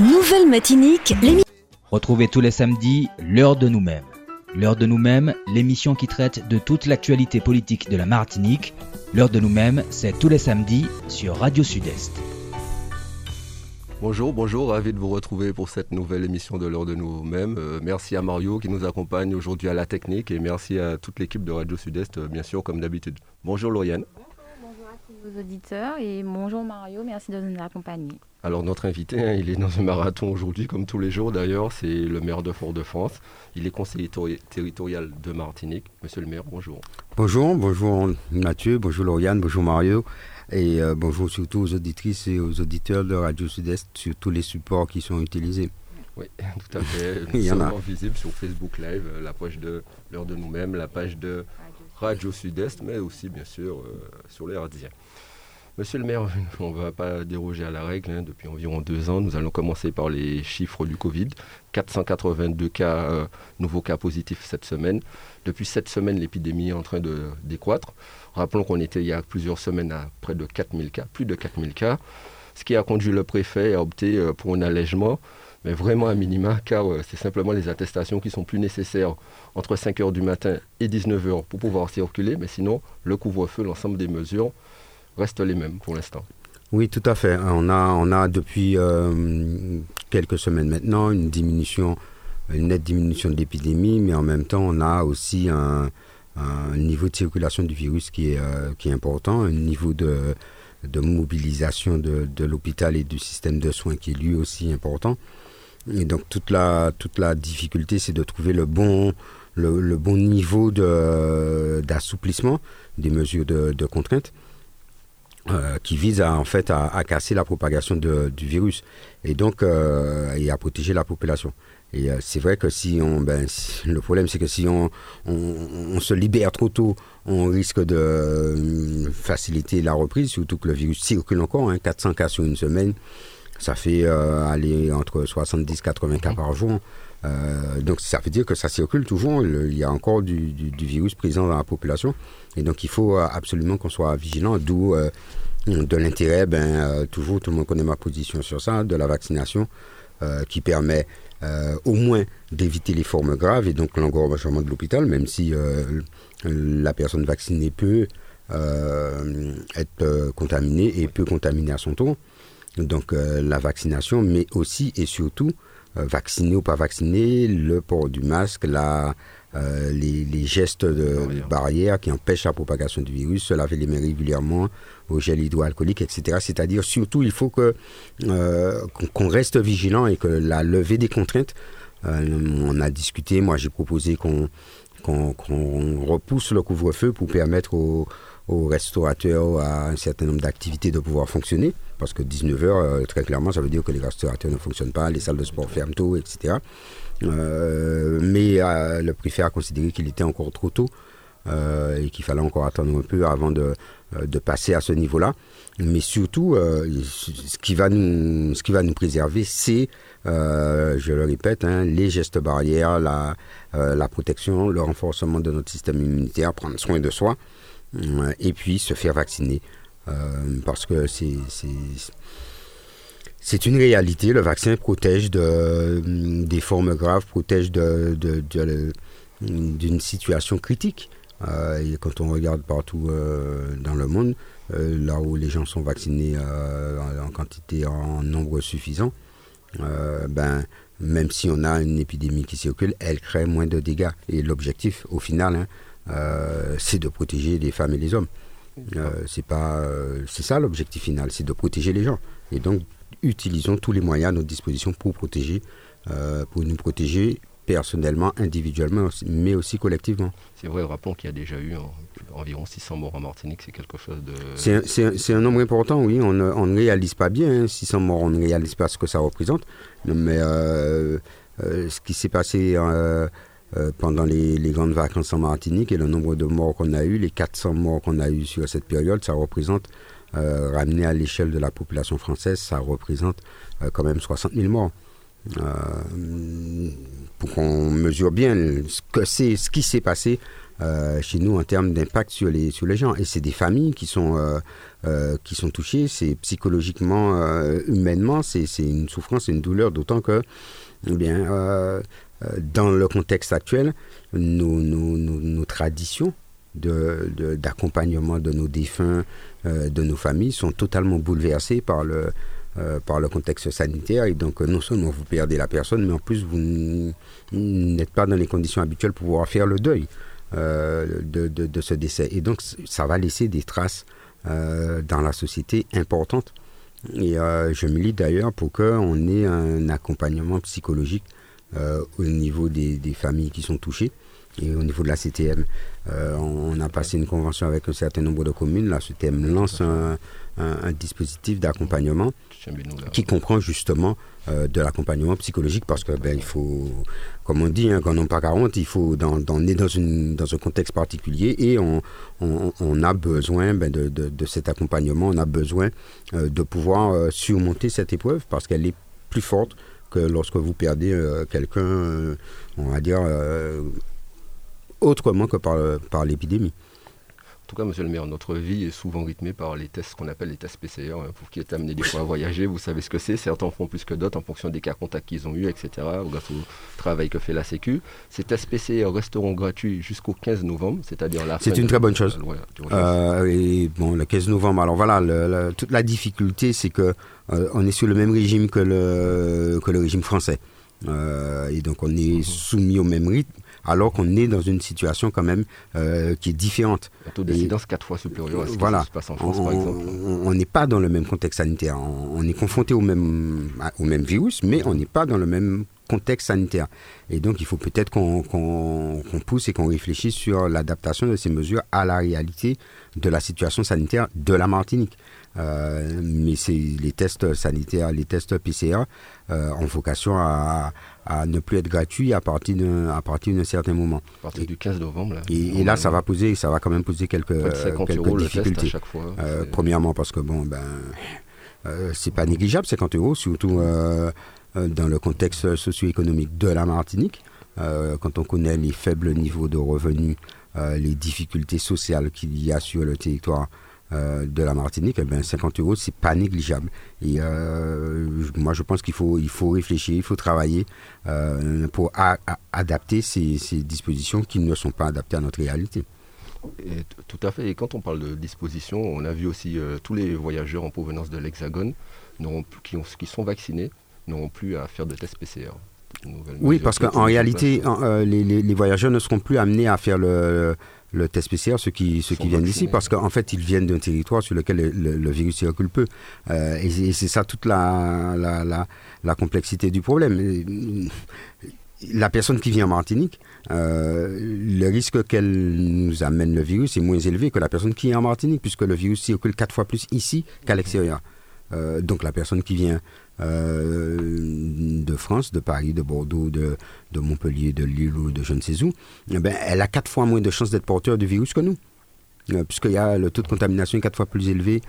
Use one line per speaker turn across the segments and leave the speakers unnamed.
Nouvelle Matinique, l'émission.
Retrouvez tous les samedis l'heure de nous-mêmes. L'heure de nous-mêmes, l'émission qui traite de toute l'actualité politique de la Martinique. L'heure de nous-mêmes, c'est tous les samedis sur Radio Sud-Est.
Bonjour, bonjour, ravi de vous retrouver pour cette nouvelle émission de l'heure de nous-mêmes. Euh, merci à Mario qui nous accompagne aujourd'hui à la technique et merci à toute l'équipe de Radio Sud-Est, euh, bien sûr, comme d'habitude. Bonjour Lauriane.
Auditeurs et bonjour Mario, merci de nous accompagner.
Alors notre invité, hein, il est dans un marathon aujourd'hui, comme tous les jours d'ailleurs, c'est le maire de Fort-de-France. Il est conseiller territorial de Martinique. Monsieur le maire, bonjour.
Bonjour, bonjour Mathieu, bonjour Lauriane, bonjour Mario. Et euh, bonjour surtout aux auditrices et aux auditeurs de Radio Sud-Est sur tous les supports qui sont utilisés.
Oui, tout à fait. Nous sommes visibles sur Facebook Live, euh, la page de l'heure de nous-mêmes, la page de Radio Sud-Est, mais aussi bien sûr euh, sur les Hardiens. Monsieur le maire, on ne va pas déroger à la règle. Hein. depuis environ deux ans, nous allons commencer par les chiffres du Covid. 482 cas, nouveaux cas positifs cette semaine. Depuis cette semaine, l'épidémie est en train de décroître. Rappelons qu'on était il y a plusieurs semaines à près de 4000 cas, plus de 4000 cas, ce qui a conduit le préfet à opter euh, pour un allègement, mais vraiment à minima, car euh, c'est simplement les attestations qui sont plus nécessaires entre 5h du matin et 19h pour pouvoir circuler, mais sinon, le couvre-feu, l'ensemble des mesures restent les mêmes pour l'instant.
Oui, tout à fait. On a, on a depuis euh, quelques semaines maintenant une diminution, une nette diminution de l'épidémie, mais en même temps, on a aussi un, niveau de circulation du virus qui est, euh, qui est important, un niveau de, de mobilisation de, de l'hôpital et du système de soins qui est lui aussi important. Et donc toute la, toute la difficulté, c'est de trouver le bon, le, bon niveau d'assouplissement des mesures de, de contrainte. Euh, qui vise à, en fait à, à casser la propagation de, du virus et donc euh, et à protéger la population. Et euh, c'est vrai que si on, ben, le problème c'est que si on, on, se libère trop tôt, on risque de euh, faciliter la reprise, surtout que le virus circule encore, hein, 400 cas sur une semaine, ça fait euh, aller entre 70-80 cas par jour. Donc ça veut dire que ça circule toujours, il y a encore du, du, du, virus présent dans la population. Et donc il faut absolument qu'on soit vigilant, d'où de l'intérêt, ben, toujours tout le monde connaît ma position sur ça, de la vaccination qui permet euh, au moins d'éviter les formes graves et donc l'engorgement de l'hôpital, même si euh, la personne vaccinée peut euh, être contaminée et peut contaminer à son tour. Donc la vaccination, mais aussi et surtout, vacciné ou pas vacciné, le port du masque, la, euh, les, les, gestes de barrière qui empêchent la propagation du virus, se laver les mains régulièrement au gel hydroalcoolique, etc. C'est-à-dire surtout il faut que euh, qu'on reste vigilant et que la levée des contraintes, euh, on a discuté, moi j'ai proposé qu'on qu'on repousse le couvre-feu pour permettre aux, aux, restaurateurs à un certain nombre d'activités de pouvoir fonctionner. Parce que 19h, très clairement, ça veut dire que les restaurateurs ne fonctionnent pas, les salles de sport ferment tôt, etc. Euh, mais euh, le préfet a considéré qu'il était encore trop tôt euh, et qu'il fallait encore attendre un peu avant de, de passer à ce niveau-là. Mais surtout, ce, qui va nous, ce qui va nous préserver, c'est, je le répète, hein, les gestes barrières, la, la protection, le renforcement de notre système immunitaire, prendre soin de soi, et puis se faire vacciner. Parce que c'est une réalité. Le vaccin protège de, des formes graves, protège d'une situation critique. Euh, et quand on regarde partout euh, dans le monde, euh, là où les gens sont vaccinés en quantité, en nombre suffisant, ben, même si on a une épidémie qui circule, elle crée moins de dégâts. Et l'objectif, au final, hein, c'est de protéger les femmes et les hommes. C'est pas, c'est ça l'objectif final, c'est de protéger les gens. Et donc, utilisons tous les moyens à notre disposition pour protéger, euh, pour nous protéger personnellement, individuellement, mais aussi collectivement.
C'est vrai, rappelons qu'il y a déjà eu environ 600 morts en Martinique, c'est quelque chose de...
C'est un, nombre important, oui, on ne, on ne réalise pas bien, 600 hein. morts, on ne réalise pas ce que ça représente, mais euh, euh, ce qui s'est passé pendant les, grandes vacances en Martinique et le nombre de morts qu'on a eu, les 400 morts qu'on a eu sur cette période, ça représente euh, ramené à l'échelle de la population française, ça représente euh, quand même 60 000 morts. pour qu'on mesure bien ce, que c'est, ce qui s'est passé chez nous en termes d'impact sur les, sur les gens. Et c'est des familles qui sont, qui sont touchées, c'est psychologiquement, humainement, c'est, une souffrance, c'est une douleur, d'autant que, eh bien, dans le contexte actuel, nos, traditions d'accompagnement de, nos défunts, euh, de nos familles sont totalement bouleversées par le, euh, contexte sanitaire. Et donc, non seulement vous perdez la personne, mais en plus, vous n'êtes pas dans les conditions habituelles pour pouvoir faire le deuil euh, de, de, ce décès. Et donc, ça va laisser des traces dans la société importantes. Et je milite d'ailleurs pour qu'on ait un accompagnement psychologique au niveau des, familles qui sont touchées. Et au niveau de la CTM, euh, on a passé une convention avec un certain nombre de communes. La CTM lance un, dispositif d'accompagnement qui comprend justement euh, de l'accompagnement psychologique parce que ben, il faut, comme on dit, hein, quand on pas 40, il faut dans, on est dans, une, dans un contexte particulier et on, a besoin ben, de, de, cet accompagnement, on a besoin euh, de pouvoir surmonter cette épreuve parce qu'elle est plus forte que lorsque vous perdez quelqu'un, on va dire, autrement que par, par l'épidémie.
En tout cas, monsieur le maire, notre vie est souvent rythmée par les tests qu'on appelle les tests PCR. Hein. Pour qui est amené des fois à voyager, vous savez ce que c'est. Certains font plus que d'autres en fonction des cas contacts qu'ils ont eu, etc. Grâce au travail que fait la Sécu. Ces tests PCR resteront gratuits jusqu'au 15 novembre, c'est-à-dire la
C'est une très bonne chose. Euh, et bon, le 15 novembre, alors voilà, toute la difficulté, c'est que euh, on est sur le même régime que le, que le régime français. Euh, et donc on est mhm. soumis au même rythme alors qu'on est dans une situation quand même euh, qui est différente.
Un taux d'incidence quatre fois supérieur à ce qui se passe en France,
on,
par exemple.
On n'est pas dans le même contexte sanitaire. On, est confronté au même, au même virus, mais on n'est pas dans le même contexte sanitaire. Et donc, il faut peut-être qu'on pousse et qu'on réfléchisse sur l'adaptation de ces mesures à la réalité de la situation sanitaire de la Martinique. Euh, mais c'est les tests sanitaires, les tests PCR euh, ont vocation à, à, ne plus être gratuits à partir d'un à partir d'un certain moment.
À partir du 15 novembre. Là,
et, là, ça va poser, ça va quand même poser quelques, quelques difficultés.
chaque fois,
euh, premièrement, parce que bon, ben, c'est pas négligeable, 50 euros, surtout dans le contexte socio-économique de la Martinique. quand on connaît les faibles niveaux de revenus, les difficultés sociales qu'il y a sur le territoire euh, de la Martinique, eh ben 50 euros, c'est pas négligeable. Et euh, moi, je pense qu'il faut, il faut réfléchir, il faut travailler euh, pour adapter ces, ces, dispositions qui ne sont pas adaptées à notre réalité.
Et tout à fait. Et quand on parle de dispositions, on a vu aussi tous les voyageurs en provenance de l'Hexagone qui, ont, qui sont vaccinés n'auront plus à faire de tests PCR.
Oui, parce qu'en réalité, les, les, voyageurs ne seront plus amenés à faire le, le test PCR, ceux qui, ceux qui viennent d'ici, parce qu'en fait, ils viennent d'un territoire sur lequel le, virus circule peu. Euh, et, c'est ça toute la, la, la, complexité du problème. La personne qui vient en Martinique, euh, le risque qu'elle nous amène le virus est moins élevé que la personne qui est en Martinique, puisque le virus circule quatre fois plus ici qu'à l'extérieur. Euh, donc la personne qui vient euh, de France, de Paris, de Bordeaux, de, de, Montpellier, de Lille ou de je ne sais où, eh ben, elle a quatre fois moins de chances d'être porteur du virus que nous. Euh, puisqu'il y a le taux de contamination quatre fois plus élevé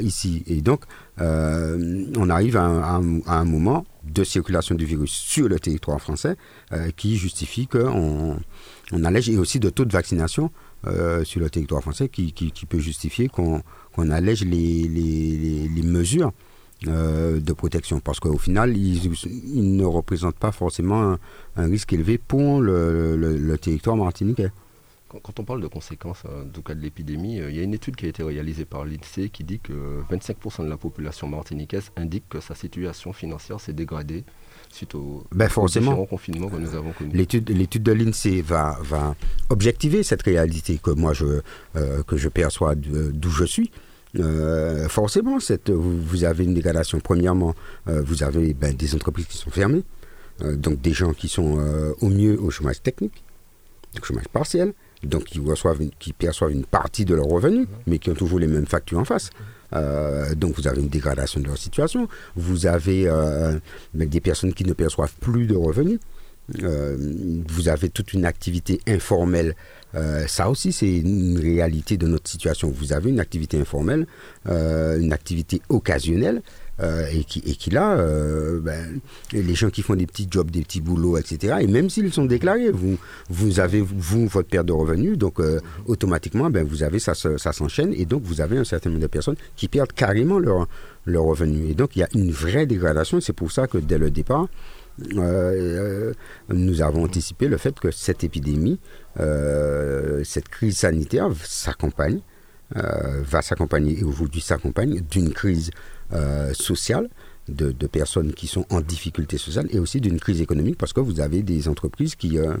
ici. Et donc, on arrive à un, moment de circulation du virus sur le territoire français qui justifie qu'on on allège, et aussi de taux de vaccination sur le territoire français qui, qui, peut justifier qu'on allège les, les, mesures euh, de protection parce qu'au final, ils, ne représentent pas forcément un, risque élevé pour le, le, territoire martiniquais.
Quand, on parle de conséquences, en tout cas de l'épidémie, euh, il y a une étude qui a été réalisée par l'INSEE qui dit que 25% de la population martiniquaise indique que sa situation financière s'est dégradée suite au,
ben forcément,
confinement que nous avons connu.
L'étude, l'étude de l'INSEE va, va objectiver cette réalité que moi je, euh, que je perçois d'où je suis. Euh, forcément, cette, vous, avez une dégradation. Premièrement, euh, vous avez ben, des entreprises qui sont fermées, euh, donc des gens qui sont au mieux au chômage technique, au chômage partiel, donc qui, reçoivent qui perçoivent une partie de leurs revenus, mais qui ont toujours les mêmes factures en face. donc vous avez une dégradation de leur situation. Vous avez ben, des personnes qui ne perçoivent plus de revenus. Vous avez toute une activité informelle euh, ça aussi, c'est une réalité de notre situation. Vous avez une activité informelle, euh, une activité occasionnelle, euh, et, qui, et là, euh, ben, les gens qui font des petits jobs, des petits boulots, etc. Et même s'ils sont déclarés, vous, vous avez, vous, votre perte de revenus, donc euh, automatiquement, ben, vous avez, ça, ça s'enchaîne, et donc vous avez un certain nombre de personnes qui perdent carrément leur, leur revenu. Et donc il y a une vraie dégradation, c'est pour ça que dès le départ, nous avons anticipé le fait que cette épidémie, cette crise sanitaire s'accompagne, va s'accompagner, et aujourd'hui s'accompagne d'une crise euh, sociale de, personnes qui sont en difficulté sociale et aussi d'une crise économique parce que vous avez des entreprises qui, euh,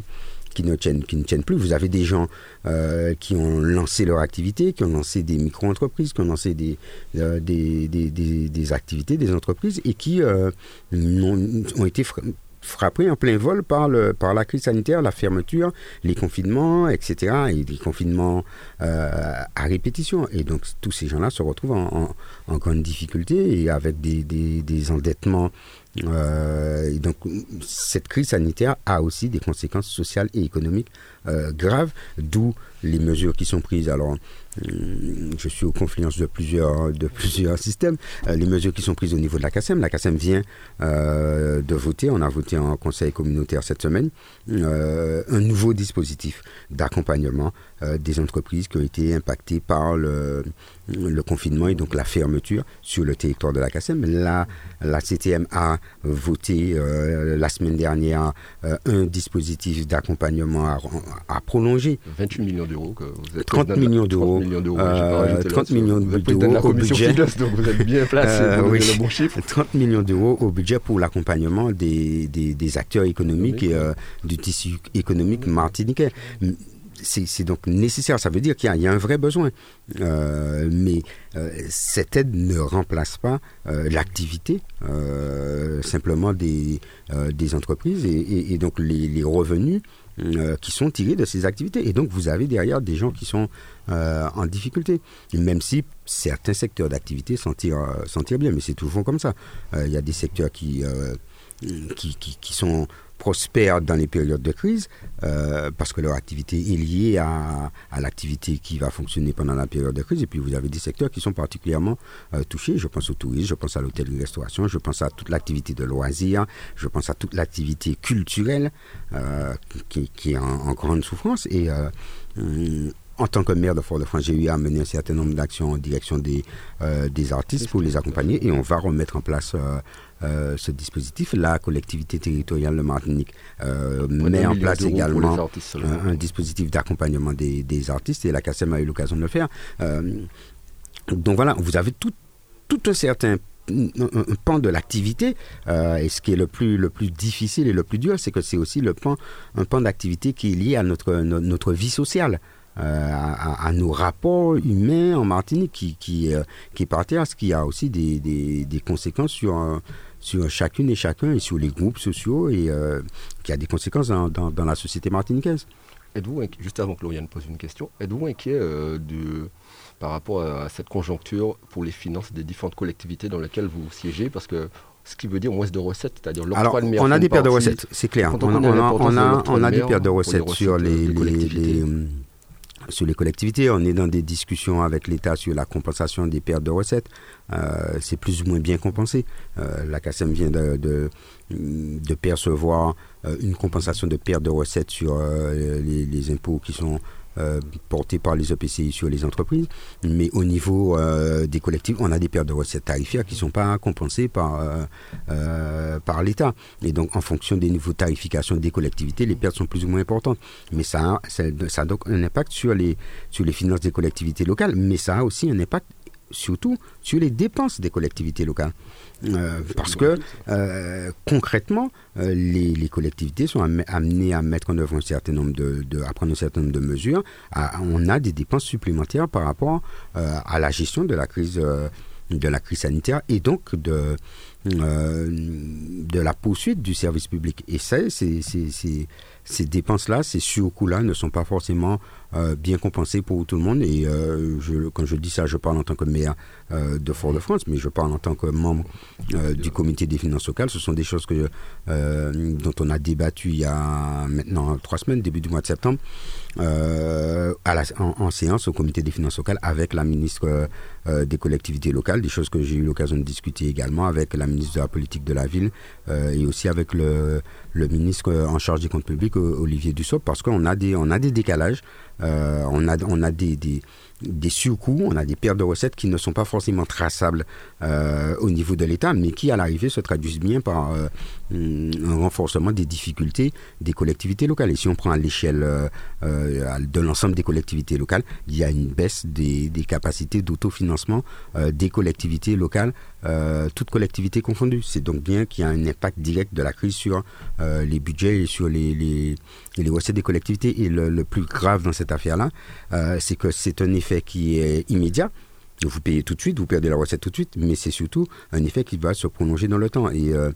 qui, ne, tiennent, qui ne tiennent plus. Vous avez des gens euh, qui ont lancé leur activité, qui ont lancé des micro-entreprises, qui ont lancé des, des, des, des, activités, des entreprises et qui ont, été frappé en plein vol par, le, par la crise sanitaire, la fermeture, les confinements, etc. Et des confinements euh, à répétition. Et donc tous ces gens-là se retrouvent en, en, grande difficulté et avec des, des, endettements. Euh, et donc cette crise sanitaire a aussi des conséquences sociales et économiques euh, graves, d'où les mesures qui sont prises. Alors, euh, je suis aux confluences de plusieurs, de plusieurs systèmes. Les mesures qui sont prises au niveau de la CACEM, la CACEM vient de voter, on a voté en conseil communautaire cette semaine, un nouveau dispositif d'accompagnement des entreprises qui ont été impactées par le, le confinement et donc la fermeture sur le territoire de la CACEM. La, la CTM a voté la semaine dernière un dispositif d'accompagnement à, à, prolonger.
28 millions d'euros. Que
vous êtes 30 millions d'euros. 30 millions d'euros. 30 millions
d'euros au budget. donc vous êtes bien placé euh, oui, le bon chiffre.
30 millions d'euros au budget pour l'accompagnement des, des, des, acteurs économiques et euh, du tissu économique martiniquais c'est donc nécessaire. Ça veut dire qu'il y, a un vrai besoin. Euh, mais euh, cette aide ne remplace pas euh, l'activité simplement des, entreprises et, donc les, revenus qui sont tirés de ces activités. Et donc vous avez derrière des gens qui sont en difficulté. même si certains secteurs d'activité s'en tirent, bien, mais c'est toujours comme ça. Il y a des secteurs qui, qui sont prospèrent dans les périodes de crise euh, parce que leur activité est liée à, à l'activité qui va fonctionner pendant la période de crise. Et puis vous avez des secteurs qui sont particulièrement euh, touchés. Je pense au tourisme, je pense à l'hôtellerie-restauration, je pense à toute l'activité de loisirs, je pense à toute l'activité culturelle euh, qui, qui, est en, en, grande souffrance. Et en tant que maire de Fort-de-France, j'ai eu à mener un certain nombre d'actions en direction des, euh, des artistes pour les accompagner et on va remettre en place euh, euh, ce dispositif. La collectivité territoriale de Martinique met en place également un, dispositif d'accompagnement des, des, artistes et la CACEM a eu l'occasion de le faire. donc voilà, vous avez tout, tout un certain un, pan de l'activité et ce qui est le plus le plus difficile et le plus dur c'est que c'est aussi le pan un pan d'activité qui est lié à notre notre vie sociale euh, à, nos rapports humains en Martinique qui, qui, euh, qui est par terre, ce qui a aussi des, des, des conséquences sur, euh, sur chacune et chacun et sur les groupes sociaux et qui a des conséquences dans, dans, la société martiniquaise.
Êtes-vous, juste avant que Lauriane pose une question, êtes-vous inquiet de, par rapport à cette conjoncture pour les finances des différentes collectivités dans lesquelles vous siégez? Parce que ce qui veut dire moins de recettes, c'est-à-dire
Alors, on a des pertes de recettes, c'est clair. On, on, a, on, a, on a des pertes de recettes sur les, les, sur les collectivités. On est dans des discussions avec l'État sur la compensation des pertes de recettes. Euh, c'est plus ou moins bien compensé. Euh, la CACEM vient de, percevoir euh, une compensation de pertes de recettes sur les, impôts qui sont euh, portés par les EPCI sur les entreprises, mais au niveau euh, des collectifs, on a des pertes de recettes tarifaires qui ne sont pas compensées par, euh, par l'État. Et donc, en fonction des niveaux de tarification des collectivités, les pertes sont plus ou moins importantes. Mais ça, ça, ça a donc un impact sur les, sur les finances des collectivités locales, mais ça a aussi un impact surtout sur les dépenses des collectivités locales. Euh, parce que euh, concrètement, euh, les, collectivités sont amenées à mettre en œuvre un certain nombre de, à prendre un certain nombre de mesures. on a des dépenses supplémentaires par rapport à la gestion de la crise de la crise sanitaire et donc de de la poursuite du service public. Et ça, c'est ces dépenses-là, ces surcoûts-là ne sont pas forcément bien compensé pour tout le monde. Et je, quand je dis ça, je parle en tant que maire de Fort-de-France, mais je parle en tant que membre du comité des finances locales. Ce sont des choses que, dont on a débattu il y a maintenant trois semaines, début du mois de septembre. À la, en, séance au comité des finances locales avec la ministre des collectivités locales, des choses que j'ai eu l'occasion de discuter également avec la ministre de la politique de la ville et aussi avec le, le ministre en charge des comptes publics, Olivier Dussopt, parce qu'on a des, on a des décalages, euh, on a, on a des, des, des surcoûts, on a des pertes de recettes qui ne sont pas forcément traçables euh, au niveau de l'État, mais qui à l'arrivée se traduisent bien par euh, un renforcement des difficultés des collectivités locales. Et si on prend à l'échelle de l'ensemble des collectivités locales, il y a une baisse des, des capacités d'autofinancement des collectivités locales, toutes collectivités confondues. C'est donc bien qu'il y a un impact direct de la crise sur euh, les budgets et sur les, les, recettes des collectivités. Et le, plus grave dans cette affaire-là, euh, c'est que c'est un effet qui est immédiat. Vous payez tout de suite, vous perdez la recette tout de suite, mais c'est surtout un effet qui va se prolonger dans le temps. Et euh,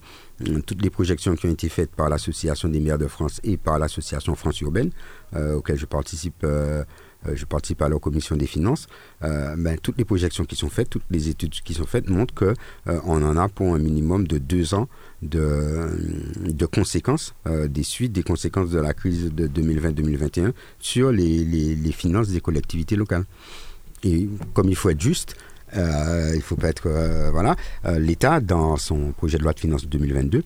toutes les projections qui ont été faites par l'Association des maires de France et par l'Association France urbaine, auquel je participe euh, je participe à la commission des finances, euh, ben, toutes les projections qui sont faites, toutes les études qui sont faites montrent qu'on euh, en a pour un minimum de deux ans de, conséquences, des suites des conséquences de la crise de 2020-2021 sur les, finances des collectivités locales. Et comme il faut être juste, il il faut pas être... voilà, l'État, dans son projet de loi de finances de 2022,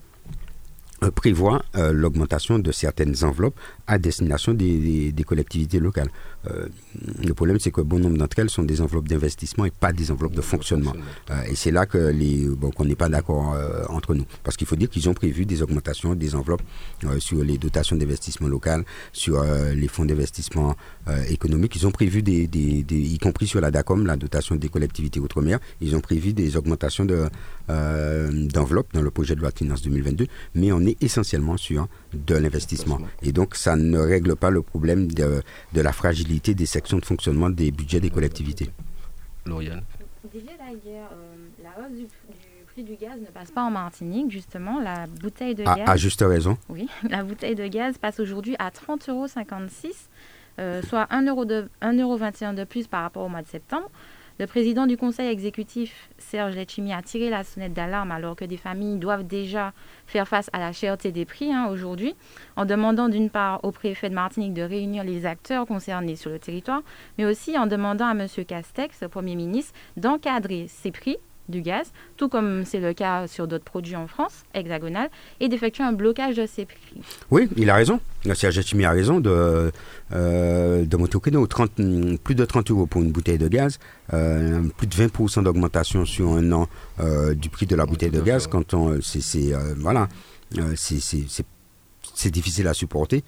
prévoit l'augmentation de certaines enveloppes à destination des, des collectivités locales. Euh, le problème, c'est que bon nombre d'entre elles sont des enveloppes d'investissement et pas des enveloppes de fonctionnement. Euh, et c'est là que les, bon, qu'on n'est pas d'accord euh, entre nous. Parce qu'il faut dire qu'ils ont prévu des augmentations des enveloppes sur les dotations d'investissement local, sur les fonds d'investissement économique. Ils ont prévu des, des, y compris sur la DACOM, la dotation des collectivités outre-mer, ils ont prévu des augmentations de, d'enveloppes dans le projet de loi de finances 2022, mais on est essentiellement sur de l'investissement. Et donc, ça ne règle pas le problème de, de la fragilité des sections de fonctionnement des budgets des collectivités.
Lauriane
euh, la hausse du, prix du gaz ne passe pas en Martinique, justement. La bouteille de
gaz.
À
juste raison.
Oui, la bouteille de gaz passe aujourd'hui à 30,56 euros, euh, soit 1,21 euro de, euro de plus par rapport au mois de septembre. Le président du conseil exécutif, Serge Letchimi, a tiré la sonnette d'alarme alors que des familles doivent déjà faire face à la cherté des prix hein, aujourd'hui, en demandant d'une part au préfet de Martinique de réunir les acteurs concernés sur le territoire, mais aussi en demandant à M. Castex, Premier ministre, d'encadrer ces prix du gaz, tout comme c'est le cas sur d'autres produits en France, hexagonale, et d'effectuer un blocage de ces prix.
Oui, il a raison. Serge Letchimi a raison de, euh, de monter au 30, plus de 30 euros pour une bouteille de gaz, euh, plus de 20% d'augmentation sur un an euh, du prix de la bouteille de gaz. Quand on, c'est, euh, voilà, c'est, difficile à supporter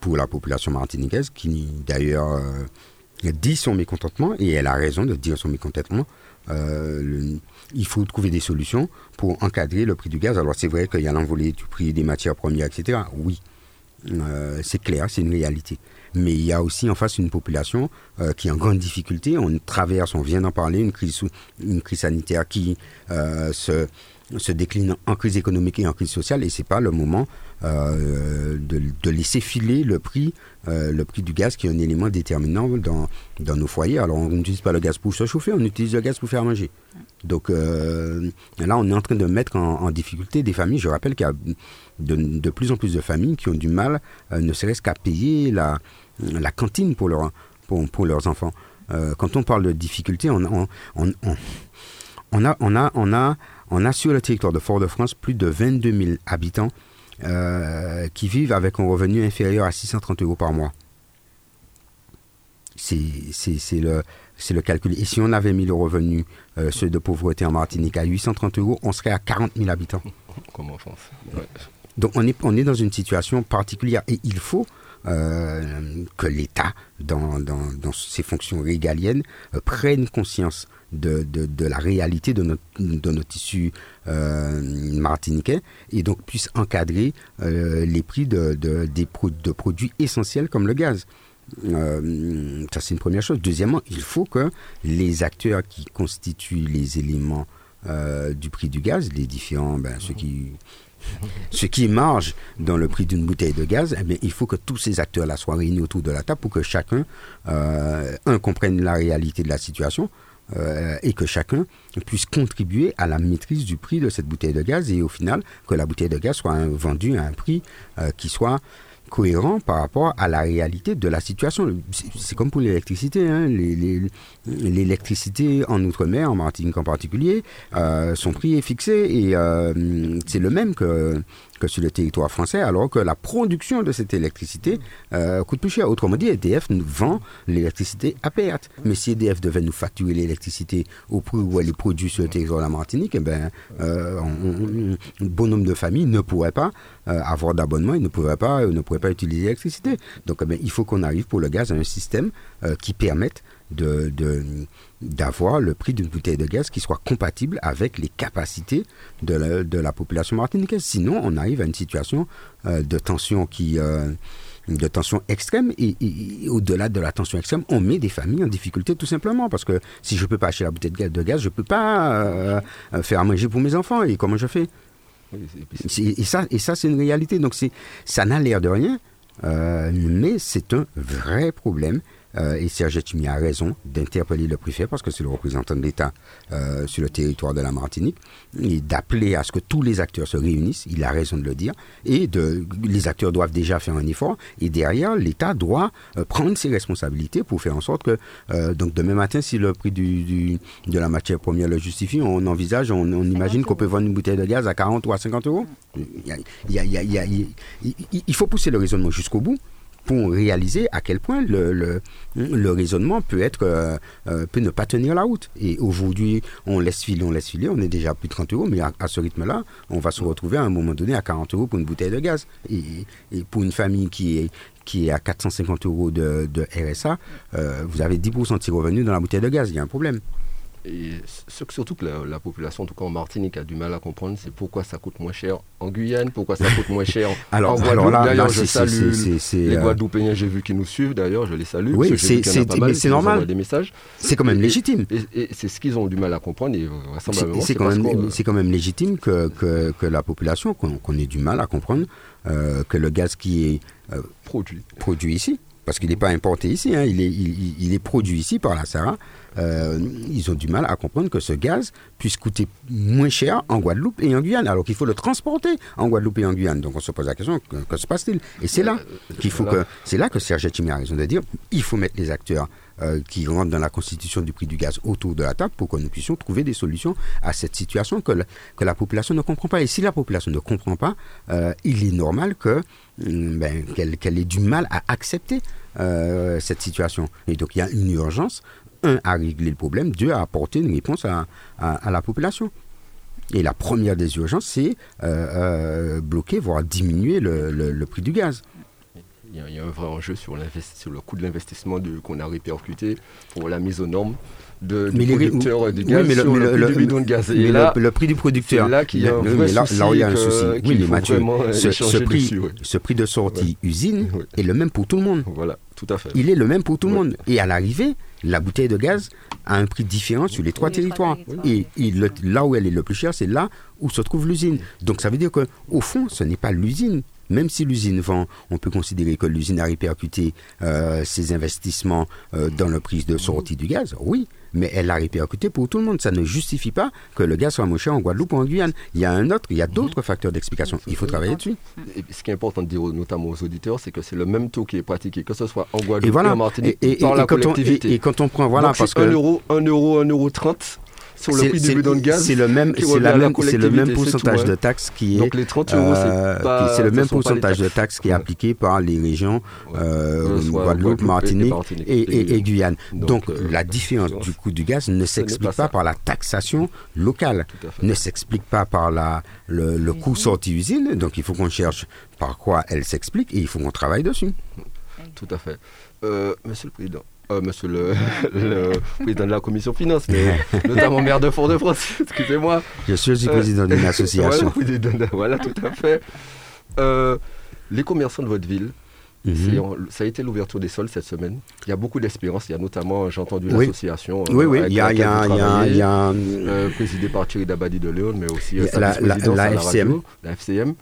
pour la population martiniquaise, qui d'ailleurs dit son mécontentement et elle a raison de dire son mécontentement. il faut trouver des solutions pour encadrer le prix du gaz. Alors c'est vrai qu'il y a l'envolée du prix des matières premières, etc. Oui, c'est clair, c'est une réalité mais il y a aussi en face une population euh, qui est en grande difficulté. On traverse, on vient d'en parler, une crise, sanitaire qui euh, se, se décline en crise économique et en crise sociale, et c'est pas le moment euh, de, laisser filer le prix, le prix du gaz, qui est un élément déterminant dans, dans nos foyers. Alors, on n'utilise pas le gaz pour se chauffer, on utilise le gaz pour faire manger. Donc là, on est en train de mettre en, difficulté des familles. Je rappelle qu'il y a de, plus en plus de familles qui ont du mal, ne serait-ce qu'à payer la, la cantine pour, leur, pour, pour leurs enfants. Euh, quand on parle de difficultés, on, a, on, a, on, a, on a sur le territoire de Fort-de-France plus de 22 000 habitants euh, qui vivent avec un revenu inférieur à 630 euros par mois. C'est le, le calcul. Et si on avait mis le revenu, euh, ceux de pauvreté en Martinique, à 830 euros, on serait à 40 000 habitants.
Comme en France.
Donc on est, on est dans une situation particulière et il faut euh, que l'État, dans, dans, ses fonctions régaliennes, euh, prenne conscience de, de, la réalité de notre, de notre tissu euh, martiniquais et donc puisse encadrer les prix de, de, des de produits essentiels comme le gaz. ça, c'est une première chose. Deuxièmement, il faut que les acteurs qui constituent les éléments du prix du gaz, les différents, ben, ceux qui ce qui marge dans le prix d'une bouteille de gaz, eh il faut que tous ces acteurs-là soient réunis autour de la table pour que chacun, euh, un, comprenne la réalité de la situation euh, et que chacun puisse contribuer à la maîtrise du prix de cette bouteille de gaz et au final que la bouteille de gaz soit vendue à un prix euh, qui soit cohérent par rapport à la réalité de la situation. C'est comme pour l'électricité. Hein. L'électricité en Outre-mer, en Martinique en particulier, euh, son prix est fixé et c'est le même que que sur le territoire français, alors que la production de cette électricité euh, coûte plus cher. Autrement dit, EDF nous vend l'électricité à perte. Mais si EDF devait nous facturer l'électricité au prix où elle est produite sur le territoire de la Martinique, eh ben, euh, un bon nombre de familles ne pourraient pas euh, avoir d'abonnement et ne pourraient pas, ne pourraient pas utiliser l'électricité. Donc eh ben, il faut qu'on arrive pour le gaz à un système qui permette de, d'avoir le prix d'une bouteille de gaz qui soit compatible avec les capacités de la, de la population martiniquaise. Sinon, on arrive à une situation euh, de tension qui... Euh, de tension extrême et, au-delà de la tension extrême, on met des familles en difficulté tout simplement parce que si je ne peux pas acheter la bouteille de gaz, je ne peux pas euh, faire à manger pour mes enfants et comment je fais? Et, ça, et ça c'est une réalité. Donc ça n'a l'air de rien, mais c'est un vrai problème euh, et Serge Tumi a raison d'interpeller le préfet parce que c'est le représentant de l'État euh, sur le territoire de la Martinique et d'appeler à ce que tous les acteurs se réunissent. Il a raison de le dire. Et les acteurs doivent déjà faire un effort. Et derrière, l'État doit euh, prendre ses responsabilités pour faire en sorte que, donc demain matin, si le prix de la matière première le justifie, on envisage, on, imagine qu'on peut vendre une bouteille de gaz à 40 ou à 50 euros. il faut pousser le raisonnement jusqu'au bout pour réaliser à quel point le, le, raisonnement peut être euh, euh, peut ne pas tenir la route. Et aujourd'hui, on laisse filer, on laisse filer, on est déjà à plus de 30 euros, mais à, ce rythme-là, on va se retrouver à un moment donné à 40 euros pour une bouteille de gaz. Et, pour une famille qui est qui est à 450 euros de, de RSA, euh, vous avez 10% de ses revenus dans la bouteille de gaz. Il y a un problème.
Et ce que surtout que la, population, en tout cas en Martinique, a du mal à comprendre, c'est pourquoi ça coûte moins cher en Guyane, pourquoi ça coûte moins cher en Guadeloupe. D'ailleurs, je salue les euh, Guadeloupéens, j'ai vu qu'ils nous suivent, d'ailleurs, je les salue.
Oui, c'est normal.
Des messages.
C'est quand même légitime.
Et, c'est ce qu'ils ont du mal à comprendre.
C'est quand, même, quand même légitime que, que, la population, qu'on ait du mal à comprendre euh, que le gaz qui est euh, produit. produit ici, parce qu'il n'est pas importé ici, hein, il, est, il, est produit ici par la Sarah, euh, ils ont du mal à comprendre que ce gaz puisse coûter moins cher en Guadeloupe et en Guyane, alors qu'il faut le transporter en Guadeloupe et en Guyane. Donc on se pose la question, que, se passe-t-il? Et c'est là qu'il faut que, c'est là que Serge Timi a raison de dire, il faut mettre les acteurs euh, qui rentrent dans la constitution du prix du gaz autour de la table pour que nous puissions trouver des solutions à cette situation que, que la population ne comprend pas. Et si la population ne comprend pas, euh, il est normal que mm, ben, qu'elle ait du mal à accepter cette situation. Et donc il y a une urgence un, à régler le problème, deux, à apporter une réponse à, la population. Et la première des urgences, c'est euh, euh, bloquer, voire diminuer le, prix du gaz.
Il y, a, un vrai enjeu sur, sur le coût de l'investissement qu'on a répercuté pour la mise aux normes de, du producteur du gaz sur le, prix du de gaz.
Et là, le, prix du producteur,
là qu'il y a un vrai
là, là, il y a un souci. Oui, mais Mathieu, ce, prix, ce prix de sortie usine est le même pour tout le monde.
Voilà, tout à fait.
Il est le même pour tout le monde. Et à l'arrivée, la bouteille de gaz a un prix différent sur les trois territoires. Et, là où elle est le plus chère, c'est là où se trouve l'usine. Donc ça veut dire qu'au fond, ce n'est pas l'usine. Même si l'usine vend, on peut considérer que l'usine a répercuté euh, ses investissements euh, dans le prix de sortie du gaz, oui, mais elle a répercuté pour tout le monde. Ça ne justifie pas que le gaz soit moins cher en Guadeloupe ou en Guyane. Il y a un autre, il y a d'autres facteurs d'explication. Il faut travailler dessus.
Et ce qui est important de dire notamment aux auditeurs, c'est que c'est le même taux qui est pratiqué, que ce soit en Guadeloupe ou en Martinique, et, par la collectivité.
et, quand on prend, voilà,
parce que 1 euro, 1 euro, 1 euro 30 sur le prix du bidon de gaz.
C'est le même, c'est le même pourcentage de taxes qui est.
Donc les 30 euros, c'est euh,
le même pourcentage de taxes qui est appliqué par les régions euh, Guadeloupe, Martinique et, Guyane. Donc la différence du coût du gaz ne s'explique pas par la taxation locale, ne s'explique pas par la le coût sorti usine. Donc il faut qu'on cherche par quoi elle s'explique et il faut qu'on travaille dessus.
Tout à fait. Euh, monsieur le Président, euh, monsieur le, président de la commission finance, mais notamment maire de Fort-de-France, excusez-moi.
Je suis aussi président d'une association.
Voilà, voilà, tout à fait. Euh, les commerçants de votre ville Mhm. Ça a été l'ouverture des sols cette semaine. Il y a beaucoup d'espérance. Il y a notamment, j'ai entendu l'association.
Oui, oui, il y a, y a,
présidé par Thierry Dabadi de Léon, mais aussi
la, la, FCM.
la FCM.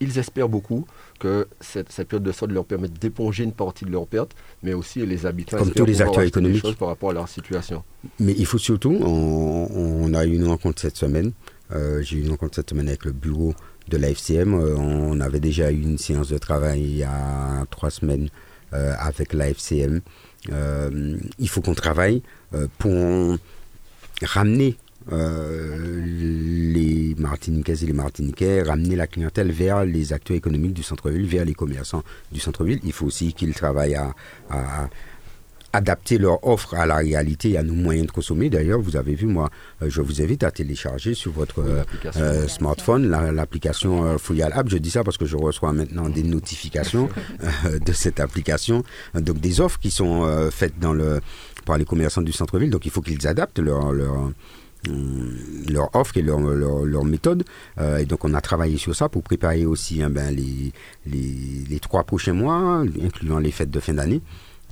ils espèrent beaucoup que cette, période de solde leur permette d'éponger une partie de leurs pertes, mais aussi les habitants.
Comme tous les acteurs économiques.
par rapport à leur situation.
Mais il faut surtout, on, a eu une rencontre cette semaine. Euh, j'ai eu une rencontre cette semaine avec le bureau de la FCM. Euh, on avait déjà eu une séance de travail il y a trois semaines euh, avec la FCM. il faut qu'on travaille pour ramener euh, les Martiniquaises et les Martiniquais, ramener la clientèle vers les acteurs économiques du centre-ville, vers les commerçants du centre-ville. Il faut aussi qu'ils travaillent à, adapter leur offre à la réalité et à nos moyens de consommer. D'ailleurs, vous avez vu, moi, euh, je vous invite à télécharger sur votre euh, smartphone l'application Fouillal App. Je dis ça parce que je reçois maintenant des notifications de cette application. Donc, des offres qui sont faites dans le, par les commerçants du centre-ville. Donc, il faut qu'ils adaptent leur, leur euh, leur offre et leur, leur, méthode. Euh, et donc on a travaillé sur ça pour préparer aussi hein, ben, les, les, les, trois prochains mois, incluant les fêtes de fin d'année.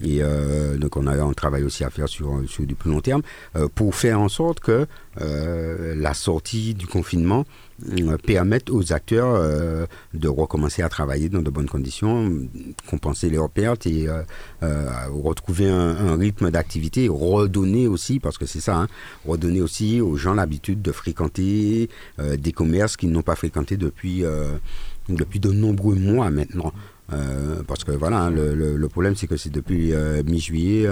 Et euh, donc on a un travail aussi à faire sur, du plus long terme pour faire en sorte que la sortie du confinement euh, permettent aux acteurs euh, de recommencer à travailler dans de bonnes conditions, compenser leurs pertes et euh, retrouver un, rythme d'activité, redonner aussi, parce que c'est ça, hein, redonner aussi aux gens l'habitude de fréquenter des commerces qu'ils n'ont pas fréquentés depuis, depuis de nombreux mois maintenant. Parce que voilà, hein, le, problème c'est que c'est depuis mi-juillet,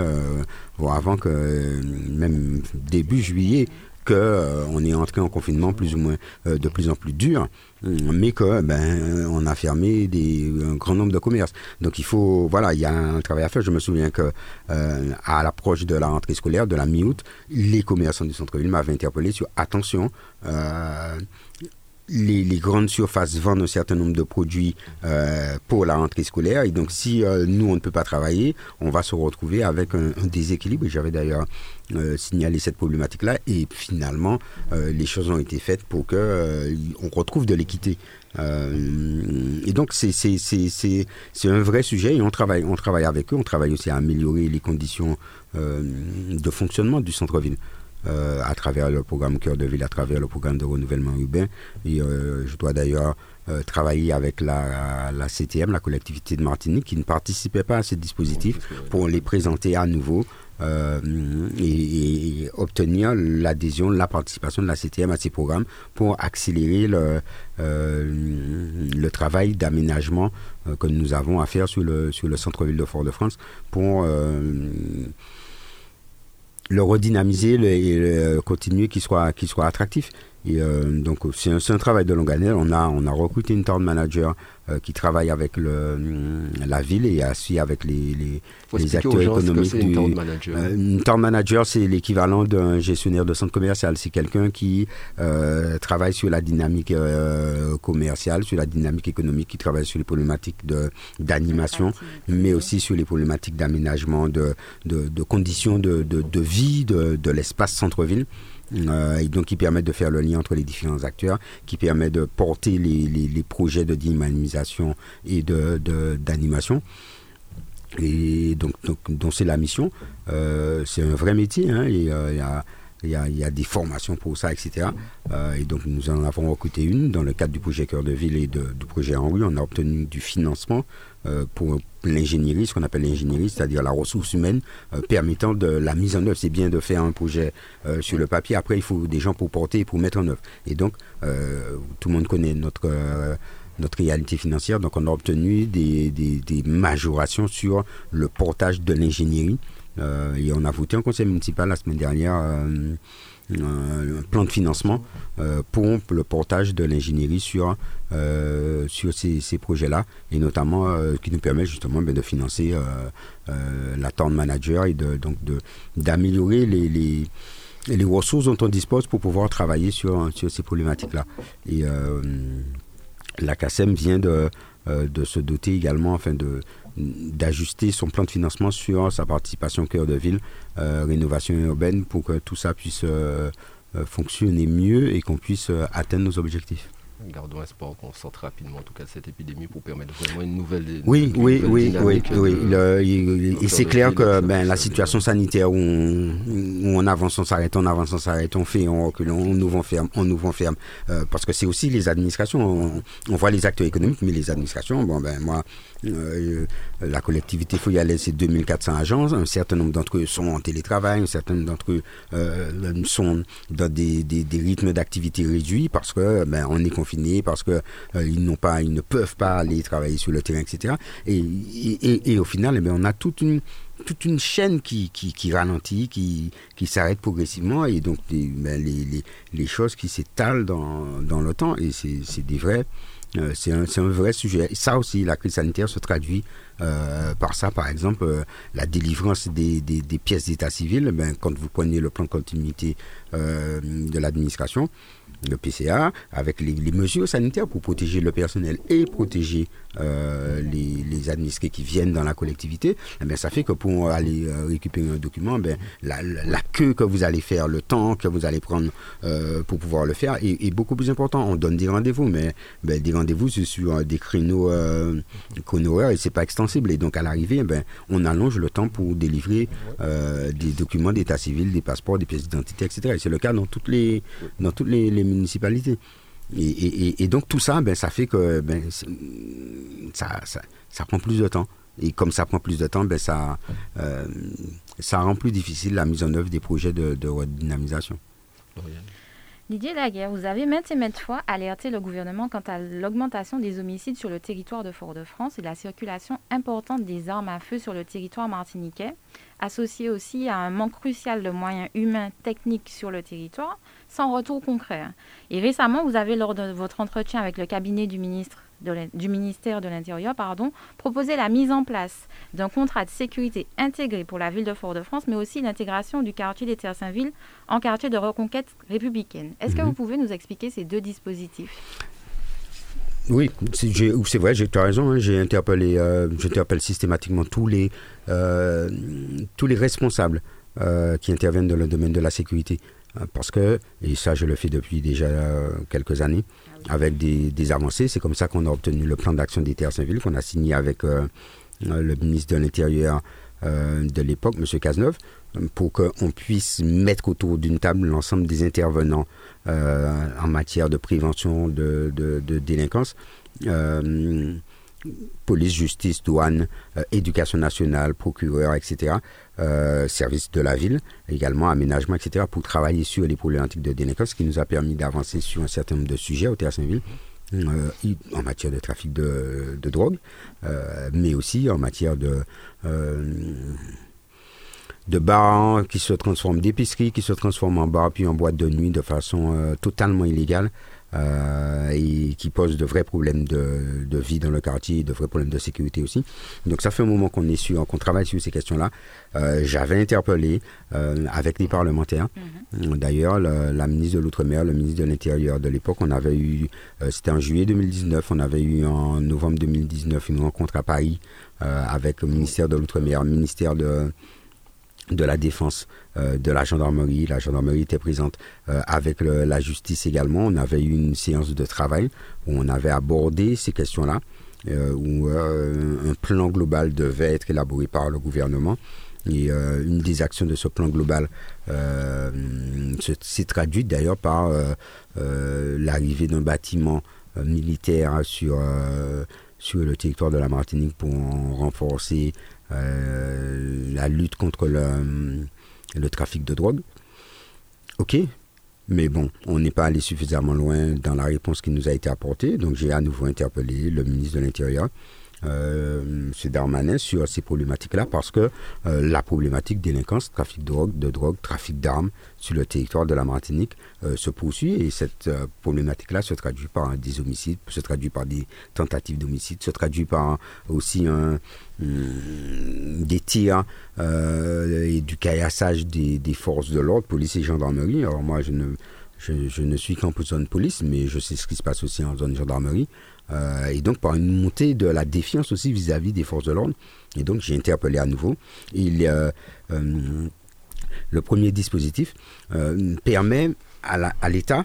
voire avant que même début juillet, qu'on euh, est entré en confinement plus ou moins euh, de plus en plus dur, mais que ben on a fermé des, un grand nombre de commerces. Donc il faut voilà, il y a un travail à faire. Je me souviens que euh, à l'approche de la rentrée scolaire de la mi-août, les commerçants du centre-ville m'avaient interpellé sur attention les, grandes surfaces vendent un certain nombre de produits euh, pour la rentrée scolaire. Et donc, si euh, nous, on ne peut pas travailler, on va se retrouver avec un, déséquilibre. J'avais d'ailleurs euh, signalé cette problématique-là. Et finalement, les choses ont été faites pour que on retrouve de l'équité. et donc, c'est un vrai sujet et on travaille, on travaille avec eux. On travaille aussi à améliorer les conditions de fonctionnement du centre-ville. Euh, à travers le programme Cœur de Ville, à travers le programme de renouvellement urbain. Et euh, je dois d'ailleurs euh, travailler avec la, la, CTM, la collectivité de Martinique, qui ne participait pas à ces dispositifs, pour les présenter à nouveau et, obtenir l'adhésion, la participation de la CTM à ces programmes pour accélérer le, le travail d'aménagement que nous avons à faire sur le, sur le centre-ville de Fort-de-France pour le redynamiser et continuer qu'il soit, qu'il soit attractif. Et euh, donc c'est un, un, travail de longue année. On a, on a recruté une town manager euh, qui travaille avec le, la ville et aussi avec les, les, les acteurs économiques.
une town manager,
euh, une town manager c'est l'équivalent d'un gestionnaire de centre commercial. C'est quelqu'un qui travaille sur la dynamique commerciale, sur la dynamique économique, qui travaille sur les problématiques d'animation, mais aussi sur les problématiques d'aménagement, de, de, de, conditions de, de vie de, de l'espace centre-ville. Euh, et donc qui permettent de faire le lien entre les différents acteurs, qui permet de porter les, les, projets de dynamisation et de, d'animation. Et donc, donc, c'est la mission. Euh, c'est un vrai métier. Hein, et euh, y a il y, a, des formations pour ça, etc. Euh, et donc nous en avons recruté une dans le cadre du projet Cœur de Ville et du projet en rue. On a obtenu du financement euh, pour l'ingénierie, ce qu'on appelle l'ingénierie, c'est-à-dire la ressource humaine euh, permettant de la mise en œuvre. C'est bien de faire un projet sur le papier. Après, il faut des gens pour porter et pour mettre en œuvre. Et donc, tout le monde connaît notre notre réalité financière. Donc, on a obtenu des, des, majorations sur le portage de l'ingénierie et on a voté en conseil municipal la semaine dernière euh, un plan de financement euh, pour le portage de l'ingénierie sur, sur ces, projets-là, et notamment qui nous permet justement ben, de financer la town manager et de, donc d'améliorer les, les, les, ressources dont on dispose pour pouvoir travailler sur, sur ces problématiques-là. Et la CACEM vient de, de se doter également, enfin de, d'ajuster son plan de financement sur sa participation cœur de ville, euh, rénovation urbaine, pour que tout ça puisse euh, euh, fonctionner mieux et qu'on puisse atteindre nos objectifs.
Gardons espoir qu'on sorte rapidement en tout cas de cette épidémie pour permettre vraiment une nouvelle.
oui, oui, oui, oui, oui, et c'est clair que ben, la situation sanitaire où on, avance, on s'arrête, on avance, on s'arrête, on fait, on recule, on ouvre, on ferme, on ouvre, on ferme. Euh, parce que c'est aussi les administrations. On, voit les acteurs économiques, mais les administrations, bon ben moi, euh, la collectivité faut y aller, c'est 2400 agences. Un certain nombre d'entre eux sont en télétravail, un certain nombre d'entre eux euh, sont dans des, des, des rythmes d'activité réduits parce que ben, on est parce que euh, ils n'ont pas, ils ne peuvent pas aller travailler sur le terrain, etc. Et, au final, eh on a toute une toute une chaîne qui, qui, ralentit, qui, qui s'arrête progressivement, et donc ben, les, les, les, choses qui s'étalent dans, dans le temps, et c'est des vrais, euh, c'est un, un, vrai sujet. Et ça aussi, la crise sanitaire se traduit euh, par ça, par exemple, la délivrance des, des, pièces d'état civil. Ben, quand vous prenez le plan de continuité de l'administration, le PCA, avec les, mesures sanitaires pour protéger le personnel et protéger euh, les, administrés qui viennent dans la collectivité, eh ça fait que pour aller euh, récupérer un document, ben, la, la, queue que vous allez faire, le temps que vous allez prendre euh, pour pouvoir le faire est, beaucoup plus important. On donne des rendez-vous, mais ben, des rendez-vous, sur des créneaux euh, horaires et c'est pas extensible. Et donc, à l'arrivée, ben, on allonge le temps pour délivrer des documents d'état civil, des passeports, des pièces d'identité, etc. Et c'est le cas dans toutes les, dans toutes les, les municipalités. Et, donc tout ça, ben, ça fait que ben, ça, ça, prend plus de temps. Et comme ça prend plus de temps, ben, ça, euh, ça rend plus difficile la mise en œuvre des projets de, de redynamisation.
Didier Laguerre, vous avez maintes et maintes fois alerté le gouvernement quant à l'augmentation des homicides sur le territoire de Fort-de-France et la circulation importante des armes à feu sur le territoire martiniquais, associée aussi à un manque crucial de moyens humains techniques sur le territoire, sans retour concret. Et récemment, vous avez, lors de votre entretien avec le cabinet du ministre du ministère de l'Intérieur, pardon, proposé la mise en place d'un contrat de sécurité intégré pour la ville de Fort-de-France, mais aussi l'intégration du quartier des Terres-Saint-Ville en quartier de reconquête républicaine. Est-ce que mhm. vous pouvez nous expliquer ces deux dispositifs?
Oui, c'est vrai, j'ai raison. Hein, j'ai interpellé, euh, j'interpelle systématiquement tous les, euh, tous les responsables euh, qui interviennent dans le domaine de la sécurité. Euh, parce que, et ça je le fais depuis déjà euh, quelques années, avec des, avancées, c'est comme ça qu'on a obtenu le plan d'action des terres Saint-Ville qu'on a signé avec euh, le ministre de l'Intérieur de l'époque, M. Cazeneuve, pour qu'on puisse mettre autour d'une table l'ensemble des intervenants en matière de prévention de, de délinquance police, justice, douane, euh, éducation nationale, procureur, etc., euh, service de la ville, également aménagement, etc., pour travailler sur les problématiques de délinquance, ce qui nous a permis d'avancer sur un certain nombre de sujets au Théâtre Saint-Ville. Euh, en matière de trafic de, drogue, euh, mais aussi en matière de, de bars qui se transforment d'épicerie, qui se transforment en bar puis en boîte de nuit de façon totalement illégale. Euh, et qui pose de vrais problèmes de, de, vie dans le quartier, de vrais problèmes de sécurité aussi. Donc ça fait un moment qu'on est sur, qu'on travaille sur ces questions-là. Euh, J'avais interpellé euh, avec les parlementaires. Mm -hmm. D'ailleurs, la ministre de l'Outre-mer, le ministre de l'Intérieur de l'époque, on avait eu, euh, c'était en juillet 2019, on avait eu en novembre 2019 une rencontre à Paris euh, avec le ministère de l'Outre-mer, le ministère de de la défense, euh, de la gendarmerie. La gendarmerie était présente euh, avec la justice également. On avait eu une séance de travail où on avait abordé ces questions-là, euh, où un plan global devait être élaboré par le gouvernement. Et une des actions de ce plan global s'est traduite d'ailleurs par l'arrivée d'un bâtiment militaire sur, sur le territoire de la Martinique pour renforcer la lutte contre le, le, trafic de drogue. Ok, mais bon, on n'est pas allé suffisamment loin dans la réponse qui nous a été apportée, donc j'ai à nouveau interpellé le ministre de l'Intérieur euh, M. Darmanin sur ces problématiques-là parce que euh, la problématique délinquance, trafic de drogue, de drogue, trafic d'armes sur le territoire de la Martinique euh, se poursuit et cette euh, problématique-là se traduit par des homicides, se traduit par des tentatives d'homicide, se traduit par aussi un, hum, des tirs euh, et du caillassage des, des forces de l'ordre, police et gendarmerie. Alors moi, je ne, je, je ne suis qu'en zone police, mais je sais ce qui se passe aussi en zone gendarmerie. Euh, et donc par une montée de la défiance aussi vis-à-vis -vis des forces de l'ordre. Et donc j'ai interpellé à nouveau. Euh, euh, le premier dispositif permet à l'État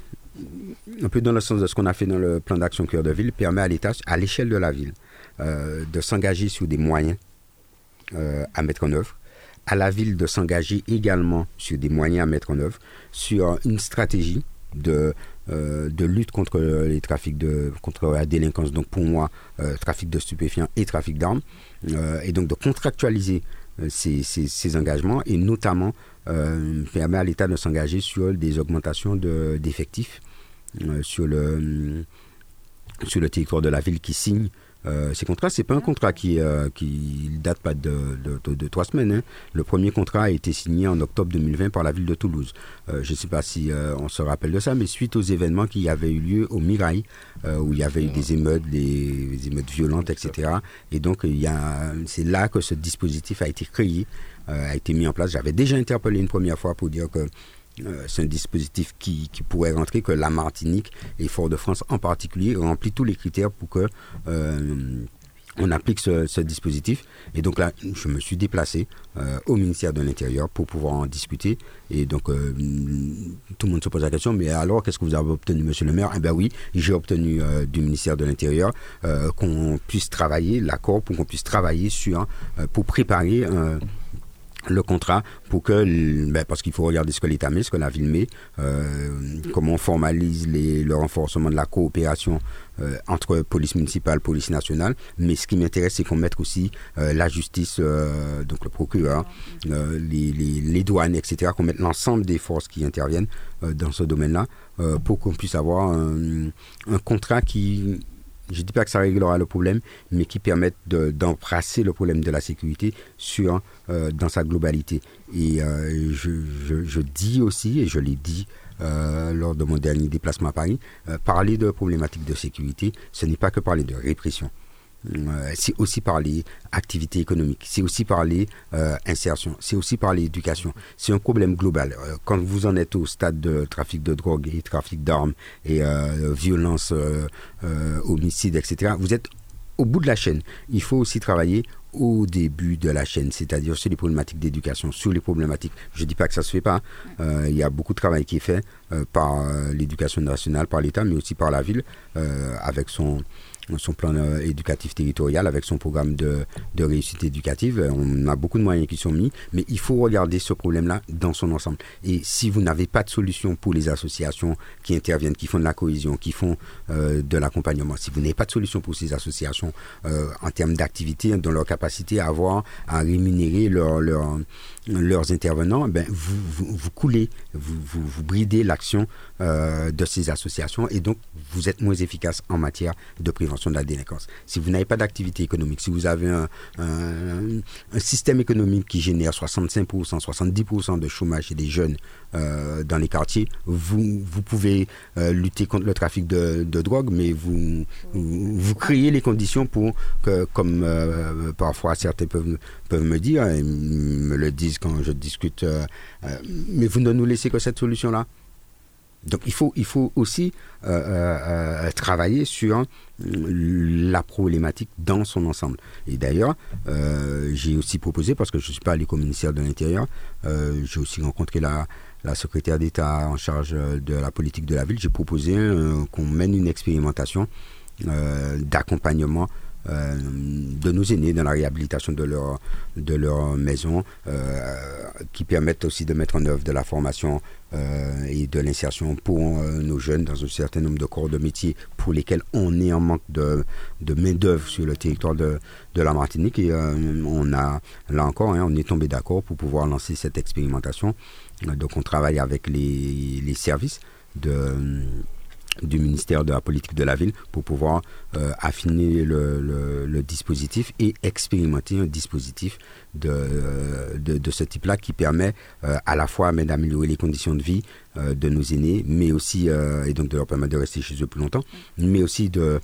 un peu dans le sens de ce qu'on a fait dans le plan d'action cœur de ville, permet à l'État, à l'échelle de la ville, de s'engager sur des moyens à mettre en œuvre, à la ville de s'engager également sur des moyens à mettre en œuvre, sur une stratégie de, euh, de lutte contre les trafics de contre la délinquance. Donc pour moi trafic de stupéfiants et trafic d'armes. Et donc de contractualiser ces, ces, engagements et notamment permet à l'État de s'engager sur des augmentations d'effectifs sur le sur le territoire de la ville qui signe euh, ces contrats, c'est pas un contrat qui euh, qui date pas de, de, trois semaines. Hein. Le premier contrat a été signé en octobre 2020 par la ville de Toulouse. Euh, je ne sais pas si on se rappelle de ça, mais suite aux événements qui avaient eu lieu au Mirail, où il y avait eu des émeutes, des, émeutes violentes, etc. Et donc il c'est là que ce dispositif a été créé, a été mis en place. J'avais déjà interpellé une première fois pour dire que euh, c'est un dispositif qui, pourrait rentrer, que la Martinique et Fort-de-France en particulier remplit tous les critères pour que euh, on applique ce, dispositif. Et donc là, je me suis déplacé euh, au ministère de l'Intérieur pour pouvoir en discuter. Et donc, tout le monde se pose la question, mais alors, qu'est-ce que vous avez obtenu, monsieur le maire? Eh bien oui, j'ai obtenu du ministère de l'Intérieur qu'on puisse travailler, l'accord pour qu'on puisse travailler sur, pour préparer le contrat pour que, ben parce qu'il faut regarder ce que l'État met, ce que la ville met, euh, comment on formalise les, le renforcement de la coopération euh, entre police municipale, police nationale. Mais ce qui m'intéresse, c'est qu'on mette aussi euh, la justice, donc le procureur, les, les, douanes, etc., qu'on mette l'ensemble des forces qui interviennent dans ce domaine-là pour qu'on puisse avoir un contrat qui je ne dis pas que ça réglera le problème, mais qui permettent d'embrasser le problème de la sécurité sur, euh, dans sa globalité. Et euh, je, dis aussi, et je l'ai dit euh, lors de mon dernier déplacement à Paris, parler de problématiques de sécurité, ce n'est pas que parler de répression. Euh, c'est aussi parler activité économique, c'est aussi parler euh, insertion, c'est aussi parler éducation. C'est un problème global. Euh, quand vous en êtes au stade de trafic de drogue et trafic d'armes et violence, homicide, etc., vous êtes au bout de la chaîne. Il faut aussi travailler au début de la chaîne, c'est-à-dire sur les problématiques d'éducation, sur les problématiques. Je ne dis pas que ça ne se fait pas. il y a beaucoup de travail qui est fait par l'éducation nationale, par l'État, mais aussi par la ville, avec son, son plan euh, éducatif territorial, avec son programme de, réussite éducative. On a beaucoup de moyens qui sont mis, mais il faut regarder ce problème-là dans son ensemble. Et si vous n'avez pas de solution pour les associations qui interviennent, qui font de la cohésion, qui font euh, de l'accompagnement, si vous n'avez pas de solution pour ces associations euh, en termes d'activité, dans leur capacité à avoir, à rémunérer leur, leur leurs intervenants, ben, vous, vous, vous coulez, vous, vous, vous bridez l'action euh, de ces associations et donc vous êtes moins efficace en matière de prévention de la délinquance. Si vous n'avez pas d'activité économique, si vous avez un, un, système économique qui génère 65%, 70% de chômage chez des jeunes euh, dans les quartiers, vous, vous pouvez euh, lutter contre le trafic de, de, drogue, mais vous, vous créez les conditions pour que, comme parfois certains peuvent, peuvent me dire, et me le disent quand je discute, euh, euh, mais vous ne nous laissez que cette solution-là. Donc il faut, il faut aussi euh, travailler sur la problématique dans son ensemble. Et d'ailleurs, j'ai aussi proposé, parce que je ne suis pas allé au ministère de l'Intérieur, j'ai aussi rencontré la secrétaire d'État en charge de la politique de la ville, j'ai proposé qu'on mène une expérimentation d'accompagnement euh, de nos aînés dans la réhabilitation de leur, de leur maison, euh, qui permettent aussi de mettre en œuvre de la formation euh, et de l'insertion pour nos jeunes dans un certain nombre de corps de métiers pour lesquels on est en manque de, de main-d'œuvre sur le territoire de, de la Martinique. Et on a, là encore, hein, on est tombé d'accord pour pouvoir lancer cette expérimentation. donc on travaille avec les, les services de du ministère de la politique de la ville pour pouvoir euh, affiner le, dispositif et expérimenter un dispositif de, de, ce type-là qui permet euh, à la fois d'améliorer les conditions de vie euh, de nos aînés, mais aussi, et donc de leur permettre de rester chez eux plus longtemps, mais aussi de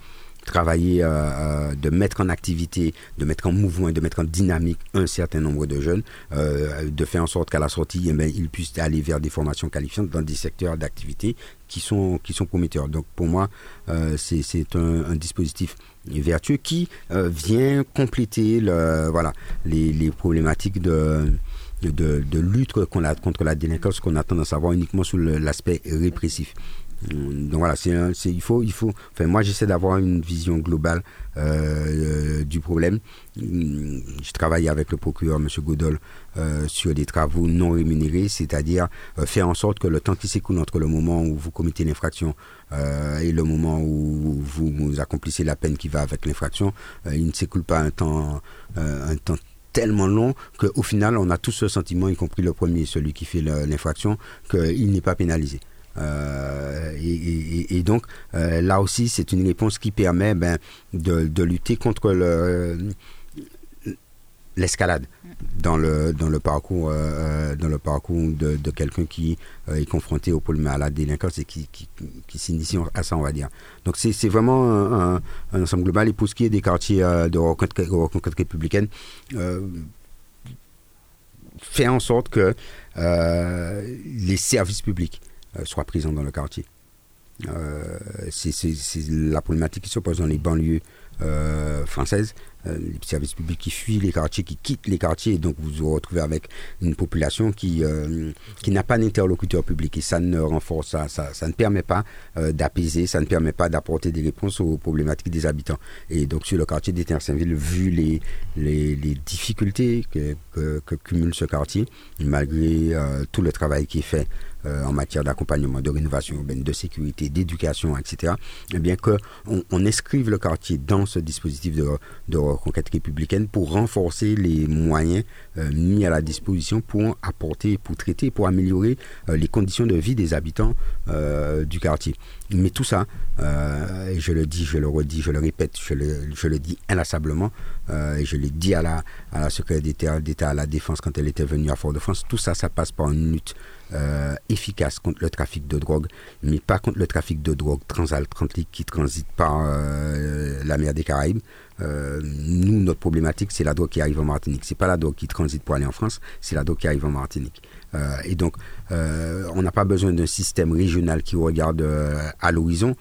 travailler, euh, euh, de mettre en activité, de mettre en mouvement, de mettre en dynamique un certain nombre de jeunes, euh, de faire en sorte qu'à la sortie, eh ben, ils puissent aller vers des formations qualifiantes dans des secteurs d'activité qui sont, qui sont prometteurs. Donc pour moi, c'est un, dispositif vertueux qui vient compléter voilà, les, les problématiques de, de, de lutte contre la délinquance qu'on a tendance à voir uniquement sous l'aspect répressif. Donc voilà, c'est, il faut, il faut. Moi, j'essaie d'avoir une vision globale euh, du problème. Je travaille avec le procureur, M. Godol, euh, sur des travaux non rémunérés, c'est-à-dire euh, faire en sorte que le temps qui s'écoule entre le moment où vous commettez l'infraction et le moment où vous, accomplissez la peine qui va avec l'infraction, il ne s'écoule pas un temps, un temps tellement long qu'au final, on a tous le sentiment, y compris le premier, celui qui fait l'infraction, qu'il n'est pas pénalisé. Euh, et, donc, euh, là aussi, c'est une réponse qui permet ben, de, lutter contre l'escalade dans le dans le parcours euh, dans le parcours de, quelqu'un qui est confronté au problème à la délinquance et qui, qui, s'initie à ça on va dire. Donc c'est vraiment un, ensemble global. Et pour ce qui est des quartiers de rencontre républicaine faire en sorte que les services publics euh, soit présent dans le quartier. Euh, c'est la problématique qui se pose dans les banlieues euh, françaises, les services publics qui fuient les quartiers, qui quittent les quartiers, et donc vous vous retrouvez avec une population qui, qui n'a pas d'interlocuteur public, et ça ne renforce, ça, ça, ne permet pas d'apaiser, ça ne permet pas d'apporter des réponses aux problématiques des habitants. Et donc sur le quartier d'Étincelle-Saint-Ville, vu les, les, les difficultés que, que, que, cumule ce quartier, malgré tout le travail qui est fait euh, en matière d'accompagnement, de rénovation urbaine, de sécurité, d'éducation, etc., eh bien qu'on on inscrive le quartier dans ce dispositif de, reconquête républicaine pour renforcer les moyens euh, mis à la disposition pour apporter, pour traiter, pour améliorer euh, les conditions de vie des habitants du quartier. Mais tout ça, je le dis, je le redis, je le répète, je le, je le dis inlassablement, et je l'ai dit à la, à la secrétaire d'État à la Défense quand elle était venue à Fort-de-France, tout ça, ça passe par une lutte euh, efficace contre le trafic de drogue, mais pas contre le trafic de drogue transatlantique qui transite par euh, la mer des Caraïbes. Euh, nous, notre problématique, c'est la drogue qui arrive en Martinique. C'est pas la drogue qui transite pour aller en France, c'est la drogue qui arrive en Martinique. et donc, on n'a pas besoin d'un système régional qui regarde à l'horizon.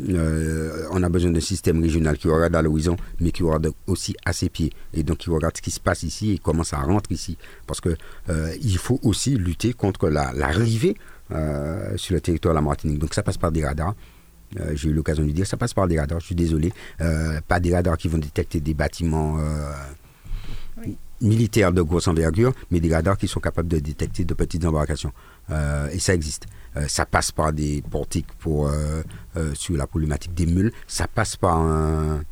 Euh, on a besoin d'un système régional qui regarde à l'horizon, mais qui regarde aussi à ses pieds. Et donc qui regarde ce qui se passe ici et comment ça rentre ici. Parce que euh, il faut aussi lutter contre l'arrivée euh, sur le territoire de la Martinique. Donc ça passe par des radars. J'ai eu l'occasion de dire, ça passe par des radars, je suis désolé. pas des radars qui vont détecter des bâtiments militaires de grosse envergure, mais des radars qui sont capables de détecter de petites embarcations. Et ça existe. Euh, ça passe par des portiques pour, euh, euh, sur la problématique des mules. Ça passe par un,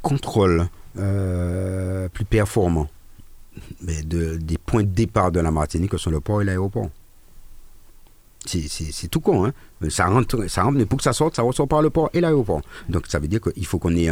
contrôle plus performant des points de départ de la Martinique que sont le port et l'aéroport. C'est tout con, hein. Ça rentre, ça rentre, mais pour que ça sorte, ça ressort par le port et l'aéroport. Donc ça veut dire qu'il faut qu'on ait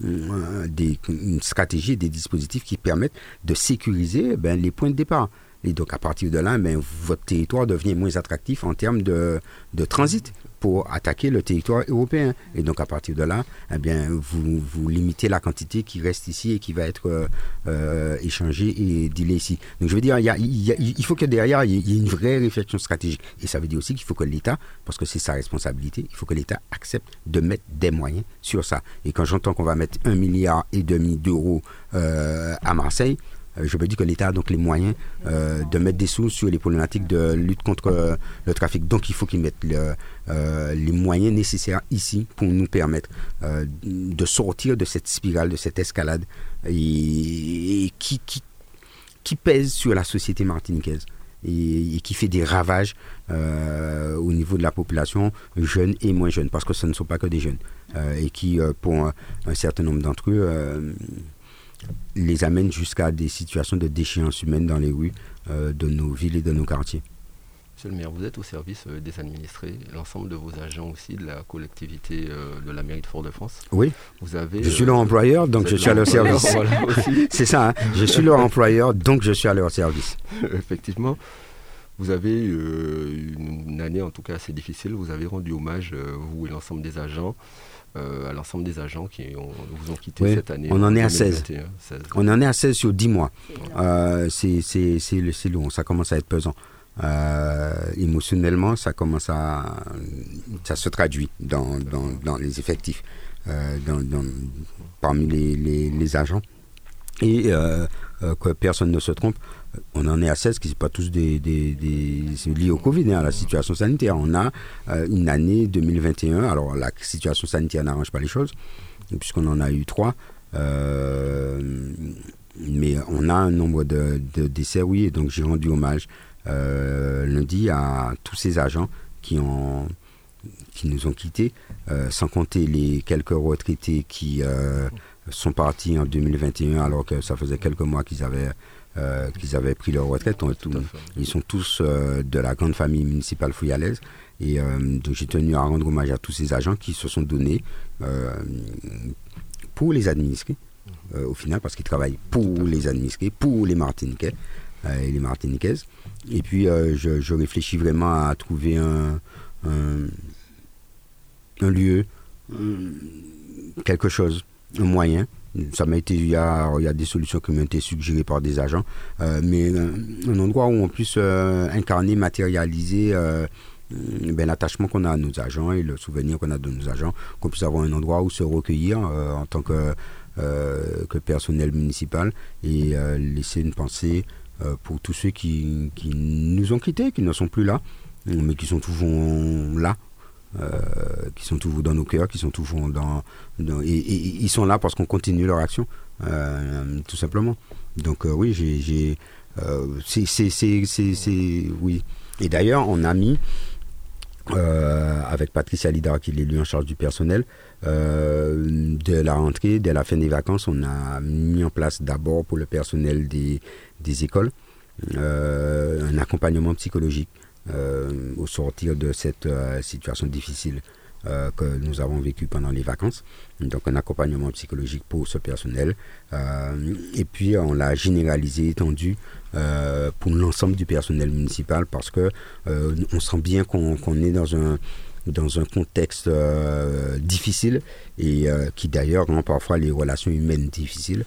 une stratégie, des dispositifs qui permettent de sécuriser ben, les points de départ. Et donc, à partir de là, ben, votre territoire devient moins attractif en termes de, de transit pour attaquer le territoire européen. Et donc, à partir de là, eh bien, vous, vous limitez la quantité qui reste ici et qui va être euh, euh, échangée et dealée ici. Donc, je veux dire, il, y a, faut que derrière, il y ait une vraie réflexion stratégique. Et ça veut dire aussi qu'il faut que l'État, parce que c'est sa responsabilité, il faut que l'État accepte de mettre des moyens sur ça. Et quand j'entends qu'on va mettre un milliard et demi d'euros euh, à Marseille, je me dis que l'État a donc les moyens euh, de mettre des sous sur les problématiques de lutte contre euh, le trafic. Donc il faut qu'ils mettent les moyens nécessaires ici pour nous permettre de sortir de cette spirale, de cette escalade et, qui, pèse sur la société martiniquaise. Et, qui fait des ravages au niveau de la population jeune et moins jeune, parce que ce ne sont pas que des jeunes, et qui, pour un certain nombre d'entre eux, les amène jusqu'à des situations de déchéance humaine dans les rues euh, de nos villes et de nos quartiers.
Monsieur le maire, vous êtes au service euh, des administrés, l'ensemble de vos agents aussi, de la collectivité euh, de la mairie de Fort-de-France.
Oui.
Vous avez,
je suis leur employeur, donc je suis à leur service. C'est ça, hein. je suis leur employeur, donc je suis à leur service.
Effectivement. Vous avez une année en tout cas assez difficile. Vous avez rendu hommage, vous et l'ensemble des agents, à l'ensemble des agents qui vous ont quitté cette année.
On en est à 16. On en est à 16 sur 10 mois. Euh, c'est long, ça commence à être pesant. Euh, émotionnellement, ça commence à. Ça se traduit dans, dans, dans les effectifs, dans, parmi les, les, les, agents. et que personne ne se trompe, on en est à 16 qui ne sont pas tous des, au Covid, hein, à la situation sanitaire. On a une année 2021, alors la situation sanitaire n'arrange pas les choses, puisqu'on en a eu trois. mais on a un nombre de, décès, oui, et donc j'ai rendu hommage lundi à tous ces agents qui, ont, qui nous ont quittés, sans compter les quelques retraités qui sont partis en 2021 alors que ça faisait quelques mois qu'ils avaient, euh, qu'ils avaient pris leur retraite. ils sont tous euh, de la grande famille municipale fouillalaise. Et euh, donc j'ai tenu à rendre hommage à tous ces agents qui se sont donnés pour les administrer, au final, parce qu'ils travaillent pour les administrer, pour les Martiniquais et les Martiniquaises. Et puis je, réfléchis vraiment à trouver un, un lieu, quelque chose un moyen. Ça m'a été, il y, a, il y a des solutions qui m'ont été suggérées par des agents, euh, mais euh, un, endroit où on puisse euh, incarner, matérialiser ben, l'attachement qu'on a à nos agents et le souvenir qu'on a de nos agents, qu'on puisse avoir un endroit où se recueillir en tant que, que personnel municipal et laisser une pensée pour tous ceux qui, qui nous ont quittés, qui ne sont plus là, mais qui sont toujours là euh, qui sont toujours dans nos cœurs, qui sont toujours dans, et, ils sont là parce qu'on continue leur action, euh, tout simplement. Donc euh, oui, j'ai, c'est, oui. Et d'ailleurs, on a mis avec Patricia Lidar, qui est l'élu en charge du personnel, de la rentrée, dès la fin des vacances, on a mis en place d'abord pour le personnel des, écoles un accompagnement psychologique au sortir de cette euh, situation difficile euh, que nous avons vécue pendant les vacances. Donc un accompagnement psychologique pour ce personnel. et puis on l'a généralisé, étendu pour l'ensemble du personnel municipal parce que on sent bien qu'on est dans un dans un contexte difficile et qui d'ailleurs rend parfois les relations humaines difficiles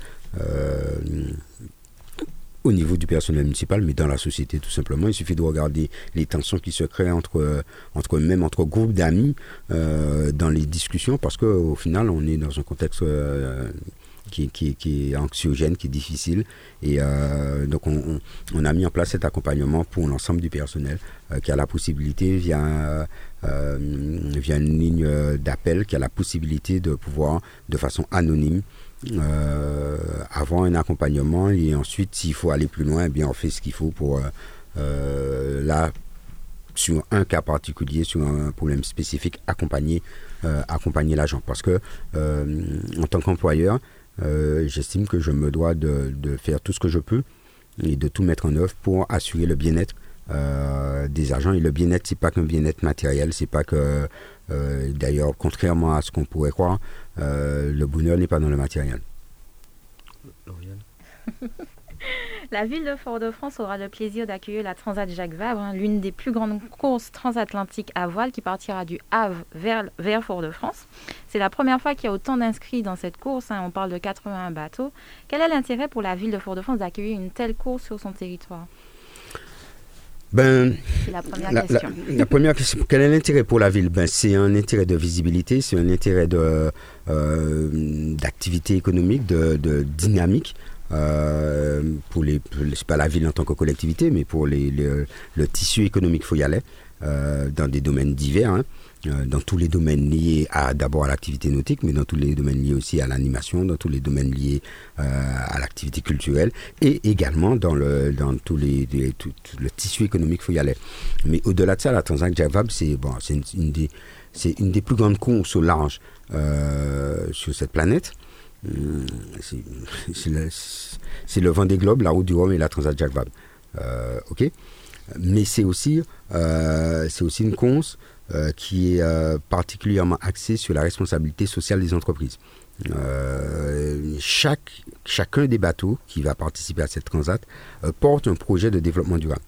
au niveau du personnel municipal, mais dans la société tout simplement. Il suffit de regarder les tensions qui se créent entre, entre même entre groupes d'amis euh, dans les discussions, parce qu'au final, on est dans un contexte euh, qui, qui, qui, est anxiogène, qui est difficile. Et euh, donc, on, on, a mis en place cet accompagnement pour l'ensemble du personnel qui a la possibilité, via, via une ligne d'appel, qui a la possibilité de pouvoir, de façon anonyme, euh, avoir un accompagnement et ensuite s'il faut aller plus loin, eh bien on fait ce qu'il faut pour euh, euh, là sur un cas particulier, sur un problème spécifique, accompagner, accompagner l'agent. Parce que en tant qu'employeur, j'estime que je me dois de, de, faire tout ce que je peux et de tout mettre en œuvre pour assurer le bien-être des agents. Et le bien-être, c'est pas qu'un bien-être matériel, c'est pas que d'ailleurs, contrairement à ce qu'on pourrait croire, euh, le bonheur n'est pas dans le matériel.
La ville de Fort-de-France aura le plaisir d'accueillir la Transat Jacques Vabre, hein, l'une des plus grandes courses transatlantiques à voile qui partira du Havre vers, vers Fort-de-France. C'est la première fois qu'il y a autant d'inscrits dans cette course. Hein, on parle de 81 bateaux. Quel est l'intérêt pour la ville de Fort-de-France d'accueillir une telle course sur son territoire?
Ben,
la première question.
La, première question, quel est l'intérêt pour la ville? Ben, C'est un intérêt de visibilité, c'est un intérêt de, euh, d'activité économique, de, dynamique. Euh, pour les, c'est pas la ville en tant que collectivité, mais pour les, le tissu économique faut y aller euh, dans des domaines divers. Hein. Euh, dans tous les domaines liés à d'abord à l'activité nautique, mais dans tous les domaines liés aussi à l'animation, dans tous les domaines liés euh, à l'activité culturelle, et également dans le dans tous les, tout, le tissu économique faut y aller. Mais au-delà de ça, la Transat Javab, c'est bon, c'est une, des c'est une des plus grandes courses au large euh, sur cette planète. C'est le, vent des globes, la route du Rhum et la Transat Jacques ok, mais c'est aussi aussi une course euh, qui est euh, particulièrement axé sur la responsabilité sociale des entreprises. Euh, chaque, chacun des bateaux qui va participer à cette transat porte un projet de développement durable.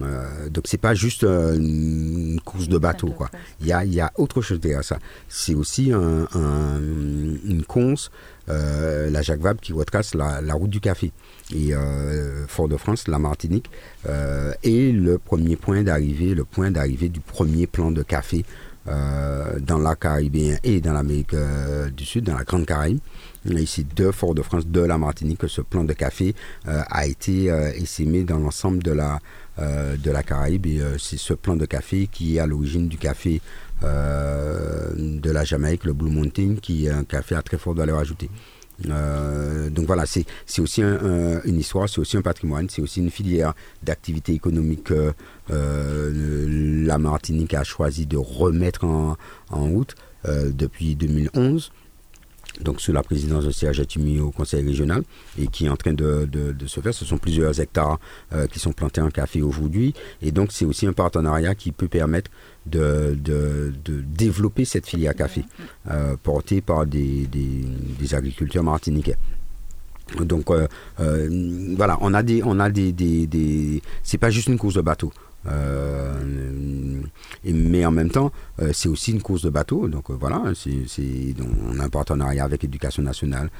Euh, donc c'est pas juste une course de bateau quoi. Il y a, il y a autre chose derrière ça. C'est aussi un, une course, la Jacques qui retrace la, route du café et euh, Fort-de-France, la Martinique, euh, est le premier point d'arrivée, le point d'arrivée du premier plan de café dans la Caribéen et dans l'Amérique du Sud, dans la Grande Caraïbe. Ici, de Fort-de-France, de la Martinique, que ce plan de café a été essaimé dans l'ensemble de la, de la Caraïbe. Et c'est ce plan de café qui est à l'origine du café de la Jamaïque, le Blue Mountain, qui est un café à très forte valeur ajoutée. Euh, donc voilà, c'est aussi une histoire, c'est aussi un patrimoine, c'est aussi une filière d'activité économique que euh, la Martinique a choisi de remettre en, route euh, depuis 2011 donc sous la présidence de Serge Atumi au conseil régional et qui est en train de, se faire. Ce sont plusieurs hectares qui sont plantés en café aujourd'hui et donc c'est aussi un partenariat qui peut permettre de, développer cette filière café euh, portée par des, des, agriculteurs martiniquais. Donc euh, euh, voilà, on a des, on a des, des, c'est pas juste une course de bateau. Mais en même temps, c'est aussi une course de bateau. Donc voilà, c'est, on a un partenariat avec l'Éducation nationale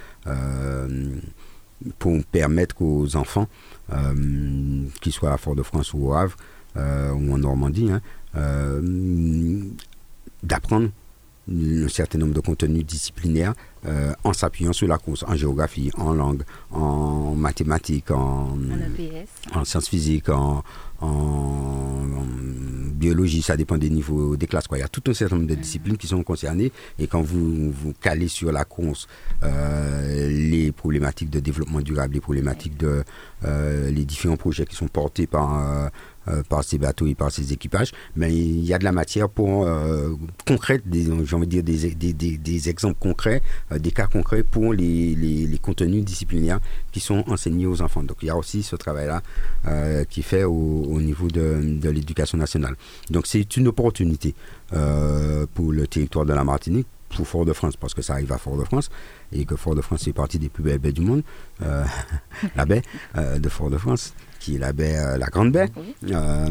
pour permettre aux enfants, qu'ils soient à Fort-de-France ou au Havre ou en Normandie, hein, euh, d'apprendre un certain nombre de contenus disciplinaires euh, en s'appuyant sur la course, en géographie, en langue, en mathématiques, en, en, sciences physiques, en, biologie, ça dépend des niveaux des classes. Il y a tout un certain nombre de disciplines qui sont concernées et quand vous vous calez sur la course euh, les problématiques de développement durable, les problématiques de les différents projets qui sont portés par euh, par ces bateaux et par ces équipages, mais il y a de la matière pour euh, concrète, j'ai envie de dire des, exemples concrets, euh, des cas concrets pour les, contenus disciplinaires qui sont enseignés aux enfants. Donc il y a aussi ce travail-là euh, qui est fait au, au niveau de, l'éducation nationale. Donc c'est une opportunité pour le territoire de la Martinique pour Fort-de-France, parce que ça arrive à Fort-de-France, et que Fort-de-France fait partie des plus belles baies du monde, euh, la baie de Fort-de-France qui est la baie, euh, la Grande Baie. Euh,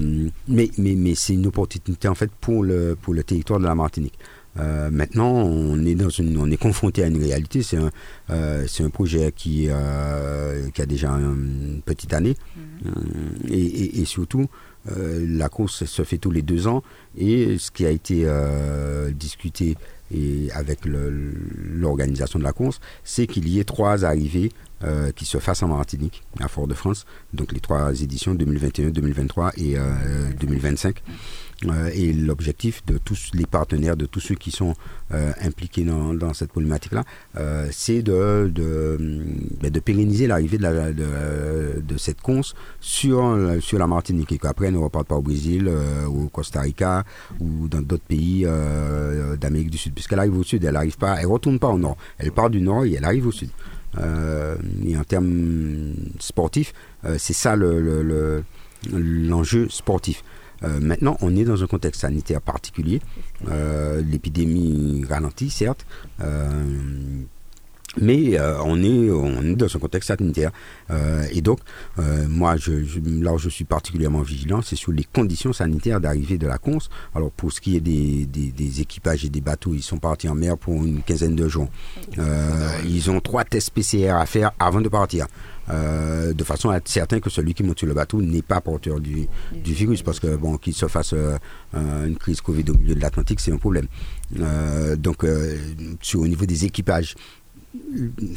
mais mais, mais c'est une opportunité en fait pour le, pour le territoire de la Martinique. Euh, maintenant, on est dans une, on est confronté à une réalité. C'est un, c'est un projet qui, qui a déjà une petite année, mhm. et, et, surtout, la course se fait tous les deux ans. Et ce qui a été discuté et avec l'organisation de la course, c'est qu'il y ait trois arrivées euh, qui se fassent en Martinique, à Fort-de-France. Donc les trois éditions 2021, 2023 et 2025. Euh, euh, et l'objectif de tous les partenaires, de tous ceux qui sont impliqués dans, cette problématique-là, c'est ben, de, pérenniser l'arrivée de, cette conce sur, sur la Martinique et qu'après elle ne reparte pas au Brésil, au Costa Rica ou dans d'autres pays d'Amérique du Sud. Puisqu'elle arrive au Sud, elle arrive pas, elle retourne pas au Nord. Elle part du Nord et elle arrive au Sud. Euh, et en termes sportifs, euh, c'est ça l'enjeu le, sportif. Euh, maintenant, on est dans un contexte sanitaire particulier. L'épidémie ralentit, certes. Mais euh, on, est, on est dans un contexte sanitaire. Euh, et donc, euh, moi, je, là où je suis particulièrement vigilant, c'est sur les conditions sanitaires d'arrivée de la Cons. Alors, pour ce qui est des, des, équipages et des bateaux, ils sont partis en mer pour une quinzaine de jours. ils ont trois tests PCR à faire avant de partir. de façon à être certain que celui qui monte sur le bateau n'est pas porteur du, du virus, parce que bon, qu'il se fasse une crise Covid au milieu de l'Atlantique, c'est un problème. donc, sur, au niveau des équipages,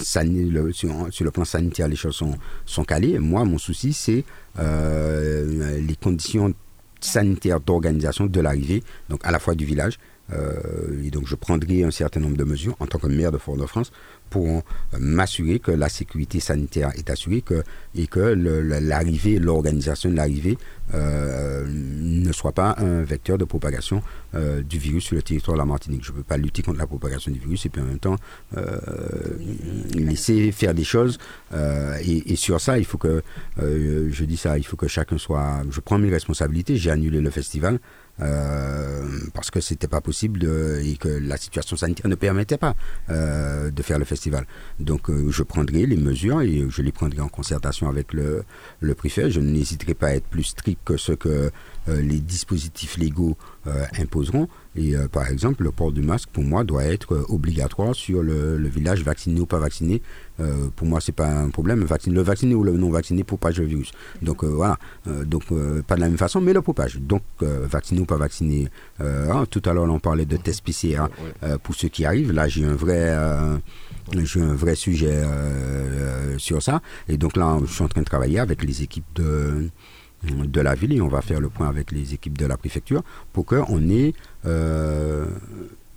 sur, le plan sanitaire, les choses sont, sont calées. Moi, mon souci, c'est euh, les conditions sanitaires d'organisation de l'arrivée, donc à la fois du village, et donc je prendrai un certain nombre de mesures en tant que maire de Fort-de-France pour euh, m'assurer que la sécurité sanitaire est assurée que, et que l'arrivée, l'organisation de l'arrivée euh, ne soit pas un vecteur de propagation du virus sur le territoire de la Martinique. Je ne peux pas lutter contre la propagation du virus et puis en même temps laisser faire des choses. Et, et, sur ça, il faut que, je dis ça, il faut que chacun soit... Je prends mes responsabilités, j'ai annulé le festival. Euh, parce que c'était pas possible de, et que la situation sanitaire ne permettait pas euh, de faire le festival. Donc euh, je prendrai les mesures et je les prendrai en concertation avec le, le préfet. Je n'hésiterai pas à être plus strict que ce que les dispositifs légaux imposeront. Et par exemple, le port du masque, pour moi, doit être obligatoire sur le, village vacciné ou pas vacciné. pour moi, c'est pas un problème. le vacciné ou le non vacciné propage le virus. Donc voilà. donc pas de la même façon, mais le propage. Donc vacciné ou pas vacciné. Hein, tout à l'heure, on parlait de tests PCR pour ceux qui arrivent. Là, j'ai un vrai j'ai un vrai sujet euh, sur ça. Et donc là, je suis en train de travailler avec les équipes de, de la ville et on va faire le point avec les équipes de la préfecture pour qu'on ait euh,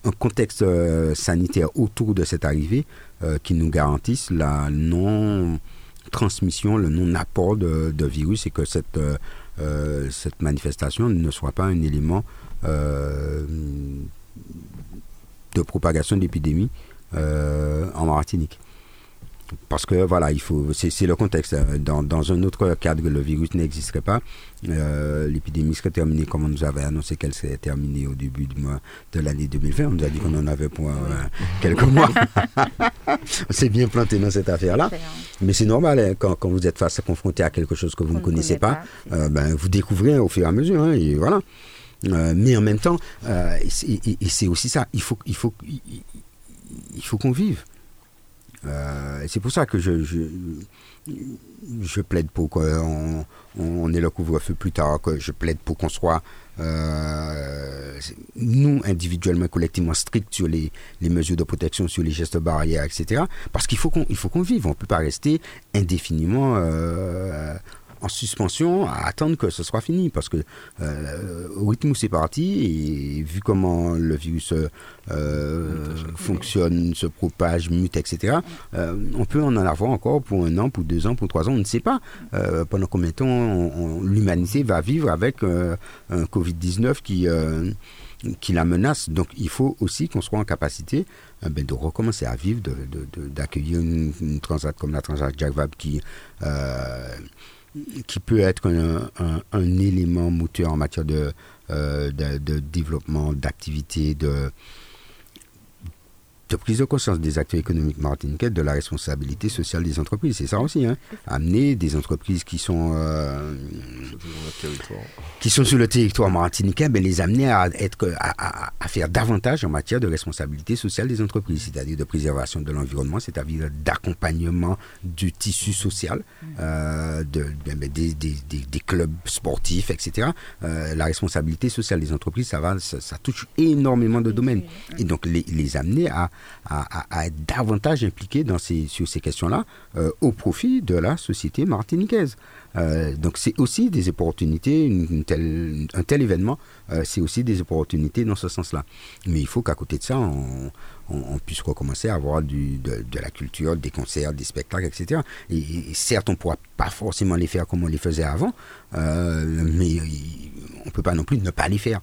un contexte euh, sanitaire autour de cette arrivée qui nous garantisse la non transmission, le non-apport de, virus et que cette, cette manifestation ne soit pas un élément de propagation euh, en Martinique. Parce que voilà, il faut, c'est le contexte. Dans, dans, un autre cadre, le virus n'existerait pas. Euh, l'épidémie serait terminée comme on nous avait annoncé qu'elle serait terminée au début du mois de l'année 2020. On nous a dit qu'on en avait pour euh, quelques mois. on s'est bien planté dans cette affaire-là. Mais c'est normal, hein, quand, quand, vous êtes face à confronté à quelque chose que vous ne connaissez pas, ben, vous découvrez au fur et à mesure. Hein, et voilà. mais en même temps, et, c'est aussi ça, il faut, il faut, il faut qu'on vive. Euh, c'est pour ça que je, je, plaide pour qu'on on ait le couvre-feu plus tard, que je plaide pour qu'on soit, euh, nous, individuellement, collectivement, stricts sur les, les, mesures de protection, sur les gestes barrières, etc. Parce qu'il faut qu'on qu'on vive. On ne peut pas rester indéfiniment euh, en suspension à attendre que ce soit fini parce que euh, au rythme où c'est parti et vu comment le virus euh, fonctionne, se propage, mute, etc., euh, on peut en avoir encore pour un an, pour deux ans, pour trois ans, on ne sait pas pendant combien de temps l'humanité va vivre avec un Covid-19 qui qui la menace. Donc il faut aussi qu'on soit en capacité ben, de recommencer à vivre, d'accueillir de, de, une, transat comme la transat Jack Vab qui qui peut être un, élément moteur en matière de, euh, développement, d'activité, de, de prise de conscience des acteurs économiques martiniquais de la responsabilité sociale des entreprises. C'est ça aussi, hein. Amener des entreprises qui sont, euh, qui sont sur le territoire martiniquais, ben, les amener à, être, à, à, faire davantage en matière de responsabilité sociale des entreprises, c'est-à-dire de préservation de l'environnement, c'est-à-dire d'accompagnement du tissu social, euh, de, ben, ben, des, des, des, clubs sportifs, etc. Euh, la responsabilité sociale des entreprises, ça, va, ça, touche énormément de domaines. Et donc les, les amener à, à, être davantage impliqué dans ces, sur ces questions-là euh, au profit de la société martiniquaise. Euh, donc c'est aussi des opportunités, un tel événement, euh, c'est aussi des opportunités dans ce sens-là. Mais il faut qu'à côté de ça, on, puisse recommencer à avoir du, de, la culture, des concerts, des spectacles, etc. Et, certes, on ne pourra pas forcément les faire comme on les faisait avant, mais on ne peut pas non plus ne pas les faire.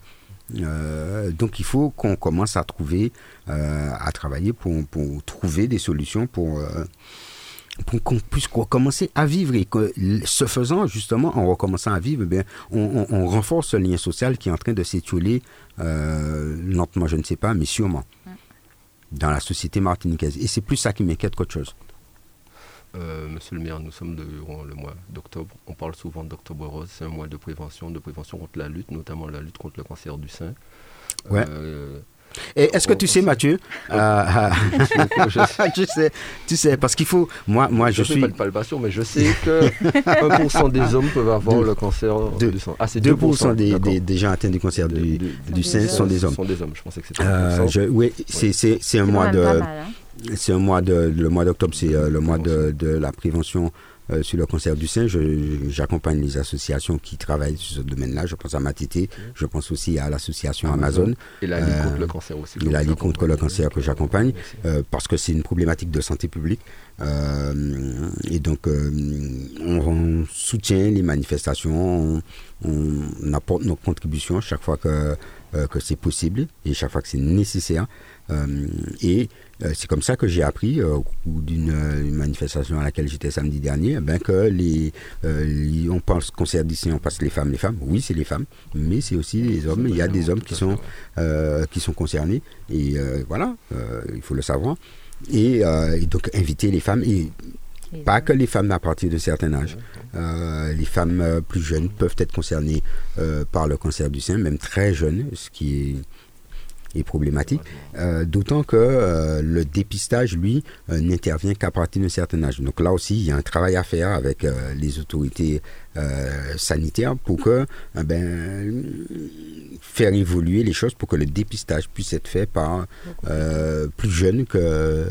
Euh, donc il faut qu'on commence à trouver, euh, à travailler pour, pour, trouver des solutions pour, euh, pour qu'on puisse commencer à vivre. Et que, ce faisant, justement, en recommençant à vivre, bien, on, on, renforce ce lien social qui est en train de s'étioler lentement, je ne sais pas, mais sûrement, dans la société martiniquaise. Et c'est plus ça qui m'inquiète qu'autre chose.
Euh, monsieur le maire, nous sommes durant le mois d'octobre. On parle souvent d'octobre rose. C'est un mois de prévention, de prévention contre la lutte, notamment la lutte contre le cancer du sein.
Ouais. Euh, et est-ce que tu sais, Mathieu euh, je sais, tu sais, parce qu'il faut. Moi, moi, je,
je
suis.
pas de palpation, mais je sais que 1% des hommes peuvent avoir le cancer du sein.
Ah, c'est 2%, des, des, gens atteints du cancer du, du, sein sont des hommes.
Sont des hommes. Je pensais que c'était.
oui, c'est un mois de. Hein. C'est un mois de. Le mois d'octobre, c'est le mois de, de la prévention euh, sur le cancer du sein. J'accompagne les associations qui travaillent sur ce domaine-là. Je pense à Matité, je pense aussi à l'association Amazon.
Et la Ligue contre le cancer aussi.
Et la Ligue contre le cancer que j'accompagne, euh, parce que c'est une problématique de santé publique. Euh, et donc, on, soutient les manifestations, on, apporte nos contributions chaque fois que, que c'est possible et chaque fois que c'est nécessaire. et euh, c'est comme ça que j'ai appris euh, au cours d'une euh, manifestation à laquelle j'étais samedi dernier, ben que les, on pense concert d'ici, on passe les femmes, les femmes. Oui, c'est les femmes, mais c'est aussi les hommes. Il y a des hommes qui sont qui sont concernés et voilà, il faut le savoir. Et, donc inviter les femmes et Pas que les femmes à partir de certain âge. Euh, les femmes euh, plus jeunes peuvent être concernées euh, par le cancer du sein, même très jeunes, ce qui est, est problématique. D'autant que le dépistage, lui, n'intervient qu'à partir d'un certain âge. Donc là aussi, il y a un travail à faire avec les autorités sanitaires pour que, ben, faire évoluer les choses pour que le dépistage puisse être fait par plus jeunes que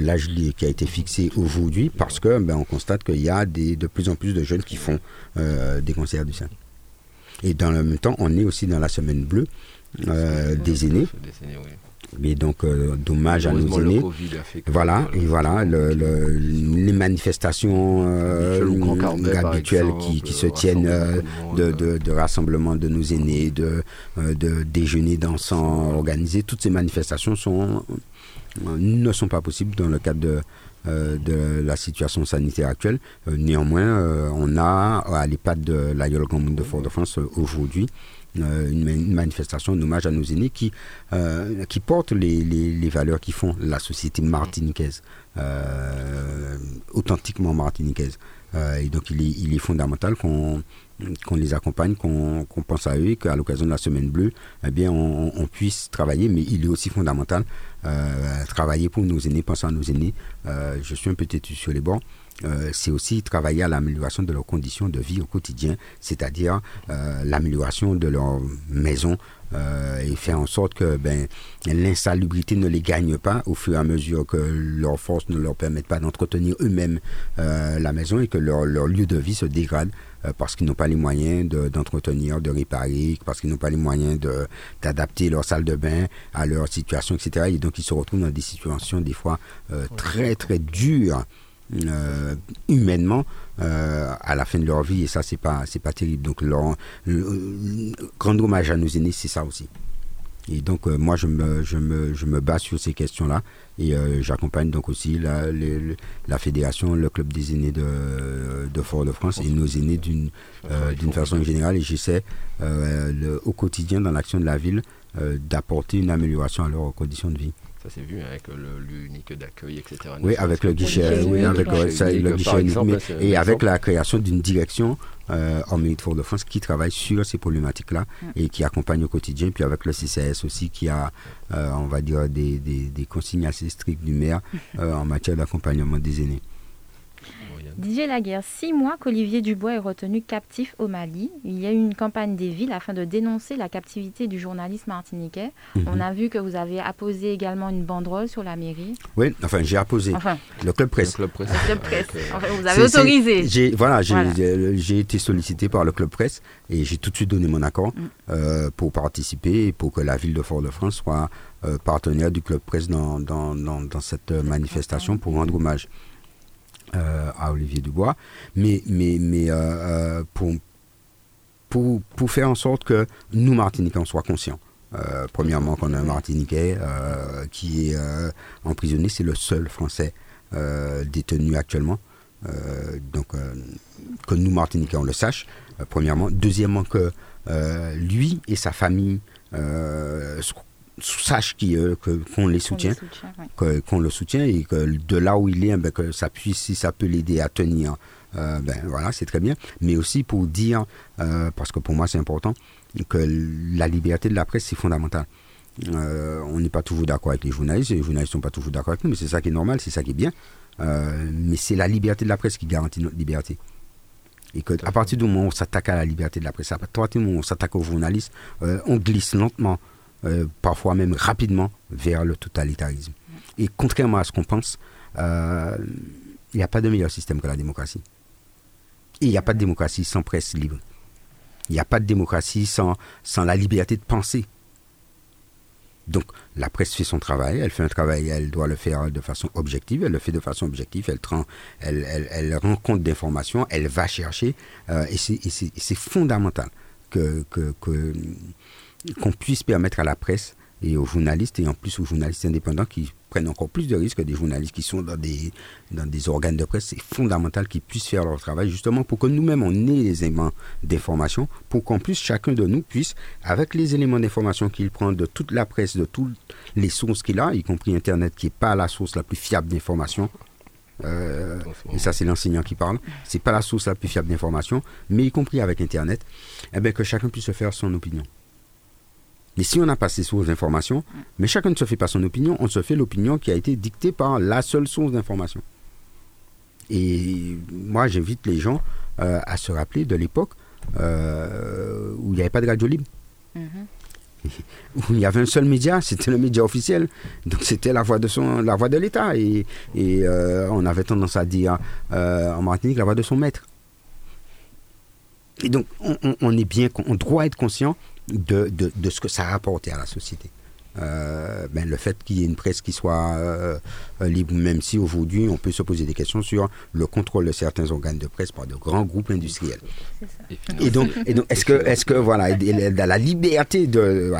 l'âge qui a été fixé aujourd'hui parce que ben, on constate qu'il y a de plus en plus de jeunes qui font euh, des cancers du sein. Et dans le même temps, on est aussi dans la semaine bleue euh, des aînés. Mais donc, euh, dommage à nos aînés. Voilà, et voilà, les manifestations habituelles qui, qui se tiennent de, de, de, rassemblement de nos aînés, de, de déjeuner dansant organisés, toutes ces manifestations sont ne sont pas possibles dans le cadre de, euh, de la situation sanitaire actuelle. Euh, néanmoins, euh, on a à l'EHPAD de la Commune de Fort-de-France aujourd'hui une, manifestation en hommage à nos aînés qui, qui porte les, les, valeurs qui font la société martiniquaise, authentiquement martiniquaise. et donc il est, fondamental qu'on les accompagne, qu'on pense à eux qu'à l'occasion de la semaine bleue, eh bien, on, puisse travailler. Mais il est aussi fondamental euh, travailler pour nos aînés, penser à nos aînés. Euh, je suis un peu têtu sur les bords. Euh, c'est aussi travailler à l'amélioration de leurs conditions de vie au quotidien, c'est-à-dire l'amélioration de leur maison et faire en sorte que ben, l'insalubrité ne les gagne pas au fur et à mesure que leurs forces ne leur permettent pas d'entretenir eux-mêmes la maison et que leur, leur, lieu de vie se dégrade euh, parce qu'ils n'ont pas les moyens d'entretenir, de, réparer, parce qu'ils n'ont pas les moyens d'adapter leur salle de bain à leur situation, etc. Et donc ils se retrouvent dans des situations des fois euh, très très dures. Euh, humainement à la fin de leur vie et ça c'est pas c'est pas terrible donc leur, grand hommage à nos aînés c'est ça aussi et donc, euh, moi, je me, je, me, je me base sur ces questions-là. Et euh, j'accompagne donc aussi la, la fédération, le club des aînés de, de Fort-de-France et nos aînés d'une euh, d'une façon générale. Et j'essaie au quotidien, dans l'action de la ville, d'apporter une amélioration à leurs conditions de vie.
Ça s'est vu avec l'unique d'accueil, etc.
Oui, avec le guichet, oui, avec le, guichet unique, et avec la création d'une direction euh, en Mérite Fort-de-France qui travaille sur ces problématiques-là mm. et qui accompagne au quotidien, puis avec le CCS aussi qui a, euh, on va dire, des, des, des, consignes assez strictes du maire euh, en matière d'accompagnement des aînés.
Didier Laguerre, six mois qu'Olivier Dubois est retenu captif au Mali. Il y a eu une campagne des villes afin de dénoncer la captivité du journaliste martiniquais. Mhm. On a vu que vous avez apposé également une banderole sur la mairie.
Oui, enfin j'ai apposé. le club presse.
Le club presse. Le club presse. vous avez autorisé.
Voilà, j'ai été sollicité par le club presse et j'ai tout de suite donné mon accord mm. euh, pour participer et pour que la ville de Fort-de-France soit euh, partenaire du club presse dans, dans, dans cette manifestation pour rendre hommage. Euh, à Olivier Dubois, mais, mais, mais euh, euh, pour, pour, pour, faire en sorte que nous, Martiniquais, on soit conscients. premièrement, qu'on a un Martiniquais qui est emprisonné, c'est le seul Français détenu actuellement. donc, que nous, Martiniquais, on le sache, premièrement. Deuxièmement, que lui et sa famille sache euh, qu'on les soutient, qu'on le soutient et que de là où il est, ben, que ça puisse, si ça peut l'aider à tenir, euh, ben voilà, c'est très bien. Mais aussi pour dire, euh, parce que pour moi c'est important, que la liberté de la presse c'est fondamental. on n'est pas toujours d'accord avec les journalistes, les journalistes ne sont pas toujours d'accord avec nous, mais c'est ça qui est normal, c'est ça qui est bien. mais c'est la liberté de la presse qui garantit notre liberté. Et que à partir du moment où on s'attaque à la liberté de la presse, à partir du moment où on s'attaque aux journalistes, on glisse lentement euh, parfois même rapidement, vers le totalitarisme. Et contrairement à ce qu'on pense, euh, il n'y a pas de meilleur système que la démocratie. Et il n'y a pas de démocratie sans presse libre. Il n'y a pas de démocratie sans, sans la liberté de penser. Donc la presse fait son travail, elle fait un travail, elle doit le faire de façon objective, elle le fait de façon objective, elle, elle, elle, elle rend compte d'informations, elle va chercher, euh, et c'est fondamental que, que, que qu'on puisse permettre à la presse et aux journalistes, et en plus aux journalistes indépendants qui prennent encore plus de risques que des journalistes qui sont dans des, organes de presse, c'est fondamental qu'ils puissent faire leur travail justement pour que nous-mêmes on ait les éléments d'information, pour qu'en plus chacun de nous puisse, avec les éléments d'information qu'il prend de toute la presse, de toutes les sources qu'il a, y compris Internet qui n'est pas la source la plus fiable d'information, euh, et ça c'est l'enseignant qui parle, c'est pas la source la plus fiable d'information, mais y compris avec Internet, eh bien, que chacun puisse se faire son opinion. Et si on n'a pas ces sources d'information, mais chacun ne se fait pas son opinion, on se fait l'opinion qui a été dictée par la seule source d'information. Et moi, j'invite les gens euh, à se rappeler de l'époque euh, où il n'y avait pas de radio libre. Mm-hmm. Où il y avait un seul média, c'était le média officiel. Donc c'était la voix de son, la voix de l'État. Et, euh, on avait tendance à dire en Martinique la voix de son maître. Et donc on, est bien, on doit être conscient de, de, ce que ça a apporté à la société. Euh, ben, le fait qu'il y ait une presse qui soit euh, euh, libre, même si aujourd'hui on peut se poser des questions sur le contrôle de certains organes de presse par de grands groupes industriels. Et donc, et donc est-ce que, est-ce que voilà, la liberté de,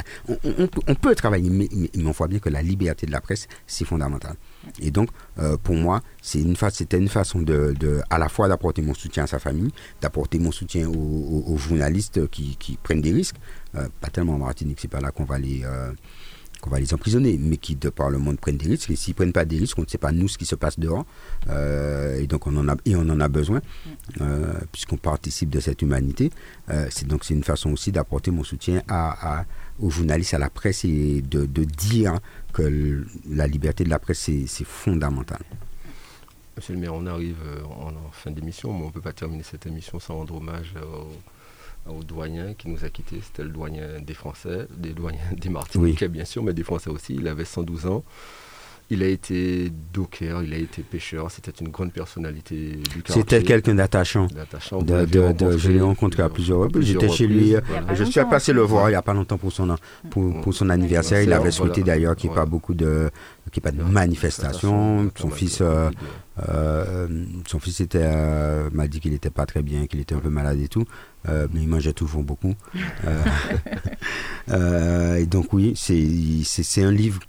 on, peut travailler, mais, on voit bien que la liberté de la presse c'est fondamental. Et donc, pour moi, c'est une c'était une façon de, de, à la fois d'apporter mon soutien à sa famille, d'apporter mon soutien aux, journalistes qui, qui, prennent des risques. Pas tellement en Martinique, c'est pas là qu'on va les qu'on va les emprisonner, mais qui, de par le monde, prennent des risques. Et s'ils ne prennent pas des risques, on ne sait pas nous ce qui se passe dehors. Euh, et donc, on en a, et on en a besoin, euh, puisqu'on participe de cette humanité. Euh, c'est donc, c'est une façon aussi d'apporter mon soutien à, aux journalistes, à la presse, et de, dire que la liberté de la presse, c'est fondamental.
Monsieur le maire, on arrive en, fin d'émission, mais on ne peut pas terminer cette émission sans rendre hommage aux au doyen qui nous a quittés. C'était le doyen des Français, des doyens des Martiniquais, bien sûr, mais des Français aussi. Il avait 112 ans. Il a été docker, il a été pêcheur, c'était une grande personnalité du quartier.
C'était quelqu'un d'attachant. De, de, je l'ai rencontré à plusieurs reprises. J'étais chez lui, je suis passé le voir il n'y a pas longtemps pour son, pour, pour son anniversaire. Il avait souhaité d'ailleurs qu'il n'y ait pas beaucoup de, qu'il pas de manifestations. Son fils, euh, euh, son fils était, euh, m'a dit qu'il n'était pas très bien, qu'il était un peu malade et tout. mais il mangeait toujours beaucoup. et donc oui, c'est un livre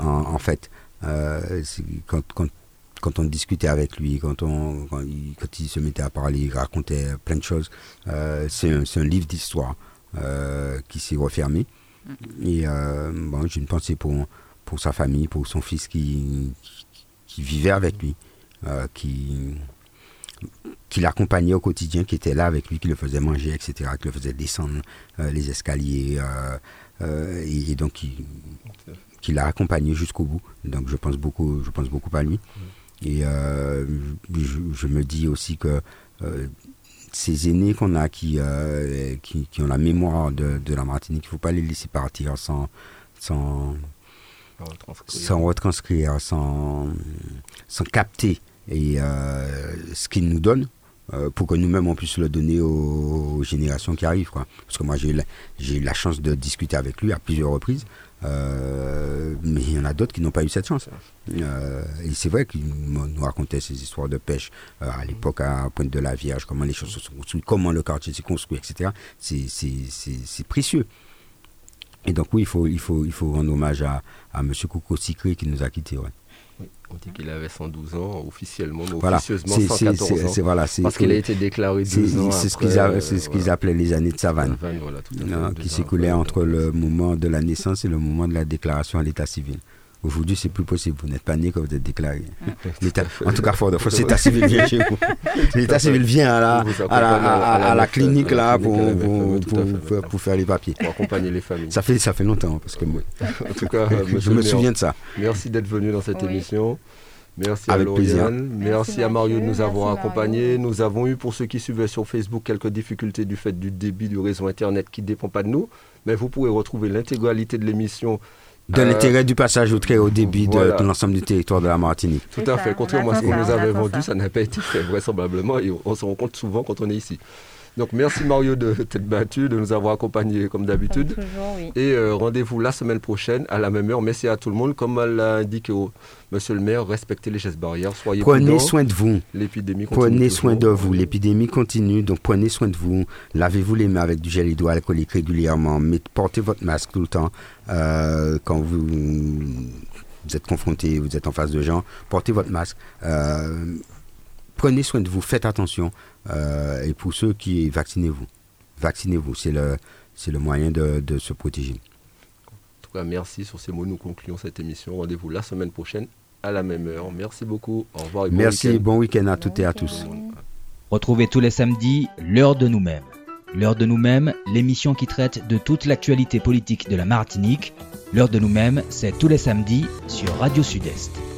en, en fait. Euh, quand, quand, quand, on discutait avec lui, quand, on, quand il, se mettait à parler, il racontait plein de choses. Euh, c'est un, un, livre d'histoire euh, qui s'est refermé. Mm. Et bon, j'ai une pensée pour, pour sa famille, pour son fils qui, qui, vivait avec lui, qui, qui l'accompagnait au quotidien, qui était là avec lui, qui le faisait manger, etc., qui le faisait descendre les escaliers. et, donc, qui, qui l'a accompagné jusqu'au bout. Donc je pense beaucoup, je pense beaucoup à lui. Et euh, je, me dis aussi que euh, ces aînés qu'on a qui, euh, qui, qui, ont la mémoire de, de la Martinique, il ne faut pas les laisser partir sans, sans, retranscrire. sans, retranscrire, sans, sans capter et, ce qu'ils nous donnent pour que nous-mêmes on puisse le donner aux, générations qui arrivent. Quoi. Parce que moi j'ai eu, la chance de discuter avec lui à plusieurs reprises. Euh, mais il y en a d'autres qui n'ont pas eu cette chance. Euh, et c'est vrai qu'il nous racontait ces histoires de pêche euh, à l'époque à Pointe de la Vierge, comment les choses se sont construites, comment le quartier s'est construit, etc. C'est précieux. Et donc oui, il faut, il faut, il faut rendre hommage à, à M. Koukou Sikri qui nous a quittés.
On dit qu'il avait 112 ans officiellement, mais officieusement 114 ans. Voilà, parce qu'il a été déclaré 12 ans
C'est ce qu'ils ce qu'ils appelaient les années de savane, qui s'écoulaient entre le moment de la naissance et le moment de la déclaration à l'état civil. Aujourd'hui, c'est plus possible. Vous n'êtes pas né quand vous êtes déclaré. en tout cas, faut, faut l'état civil vient chez vous. L'état civil vient à la, à la, clinique là pour, pour, pour, faire les papiers.
Pour accompagner les familles.
Ça fait, ça fait longtemps parce que moi,
en tout cas,
je me souviens de ça.
Merci d'être venu dans cette émission. Merci à Lauriane. Merci, à Mario de nous avoir accompagnés. Nous avons eu, pour ceux qui suivaient sur Facebook, quelques difficultés du fait du débit du réseau Internet qui ne dépend pas de nous. Mais vous pourrez retrouver l'intégralité de l'émission
de euh, l'intérêt du passage au très haut débit de, l'ensemble du territoire de la Martinique.
Tout à fait. Contrairement à ce qu'on nous avait vendu, ça n'a pas été fait vraisemblablement et on se rend compte souvent quand on est ici. Donc merci Mario de t'être battu, de nous avoir accompagnés comme d'habitude. Et euh, rendez-vous la semaine prochaine à la même heure. Merci à tout le monde. Comme l'a indiqué monsieur le maire, respectez les gestes barrières. Soyez
Prenez soin de vous.
L'épidémie
continue. Prenez soin de vous. L'épidémie continue. Donc prenez soin de vous. Lavez-vous les mains avec du gel hydroalcoolique régulièrement. Portez votre masque tout le temps. Euh, quand vous, vous êtes confronté, vous êtes en face de gens, portez votre masque. Euh, prenez soin de vous, faites attention. Euh, et pour ceux qui vaccinez-vous, vaccinez-vous, c'est le, c'est le moyen de, de, se protéger.
En tout cas, merci sur ces mots. Nous concluons cette émission. Rendez-vous la semaine prochaine. à la même heure. Merci beaucoup. Au revoir.
Merci. Bon week-end à toutes et à tous.
Retrouvez tous les samedis l'heure de nous-mêmes. L'heure de nous-mêmes, l'émission qui traite de toute l'actualité politique de la Martinique. L'heure de nous-mêmes, c'est tous les samedis sur Radio Sud-Est.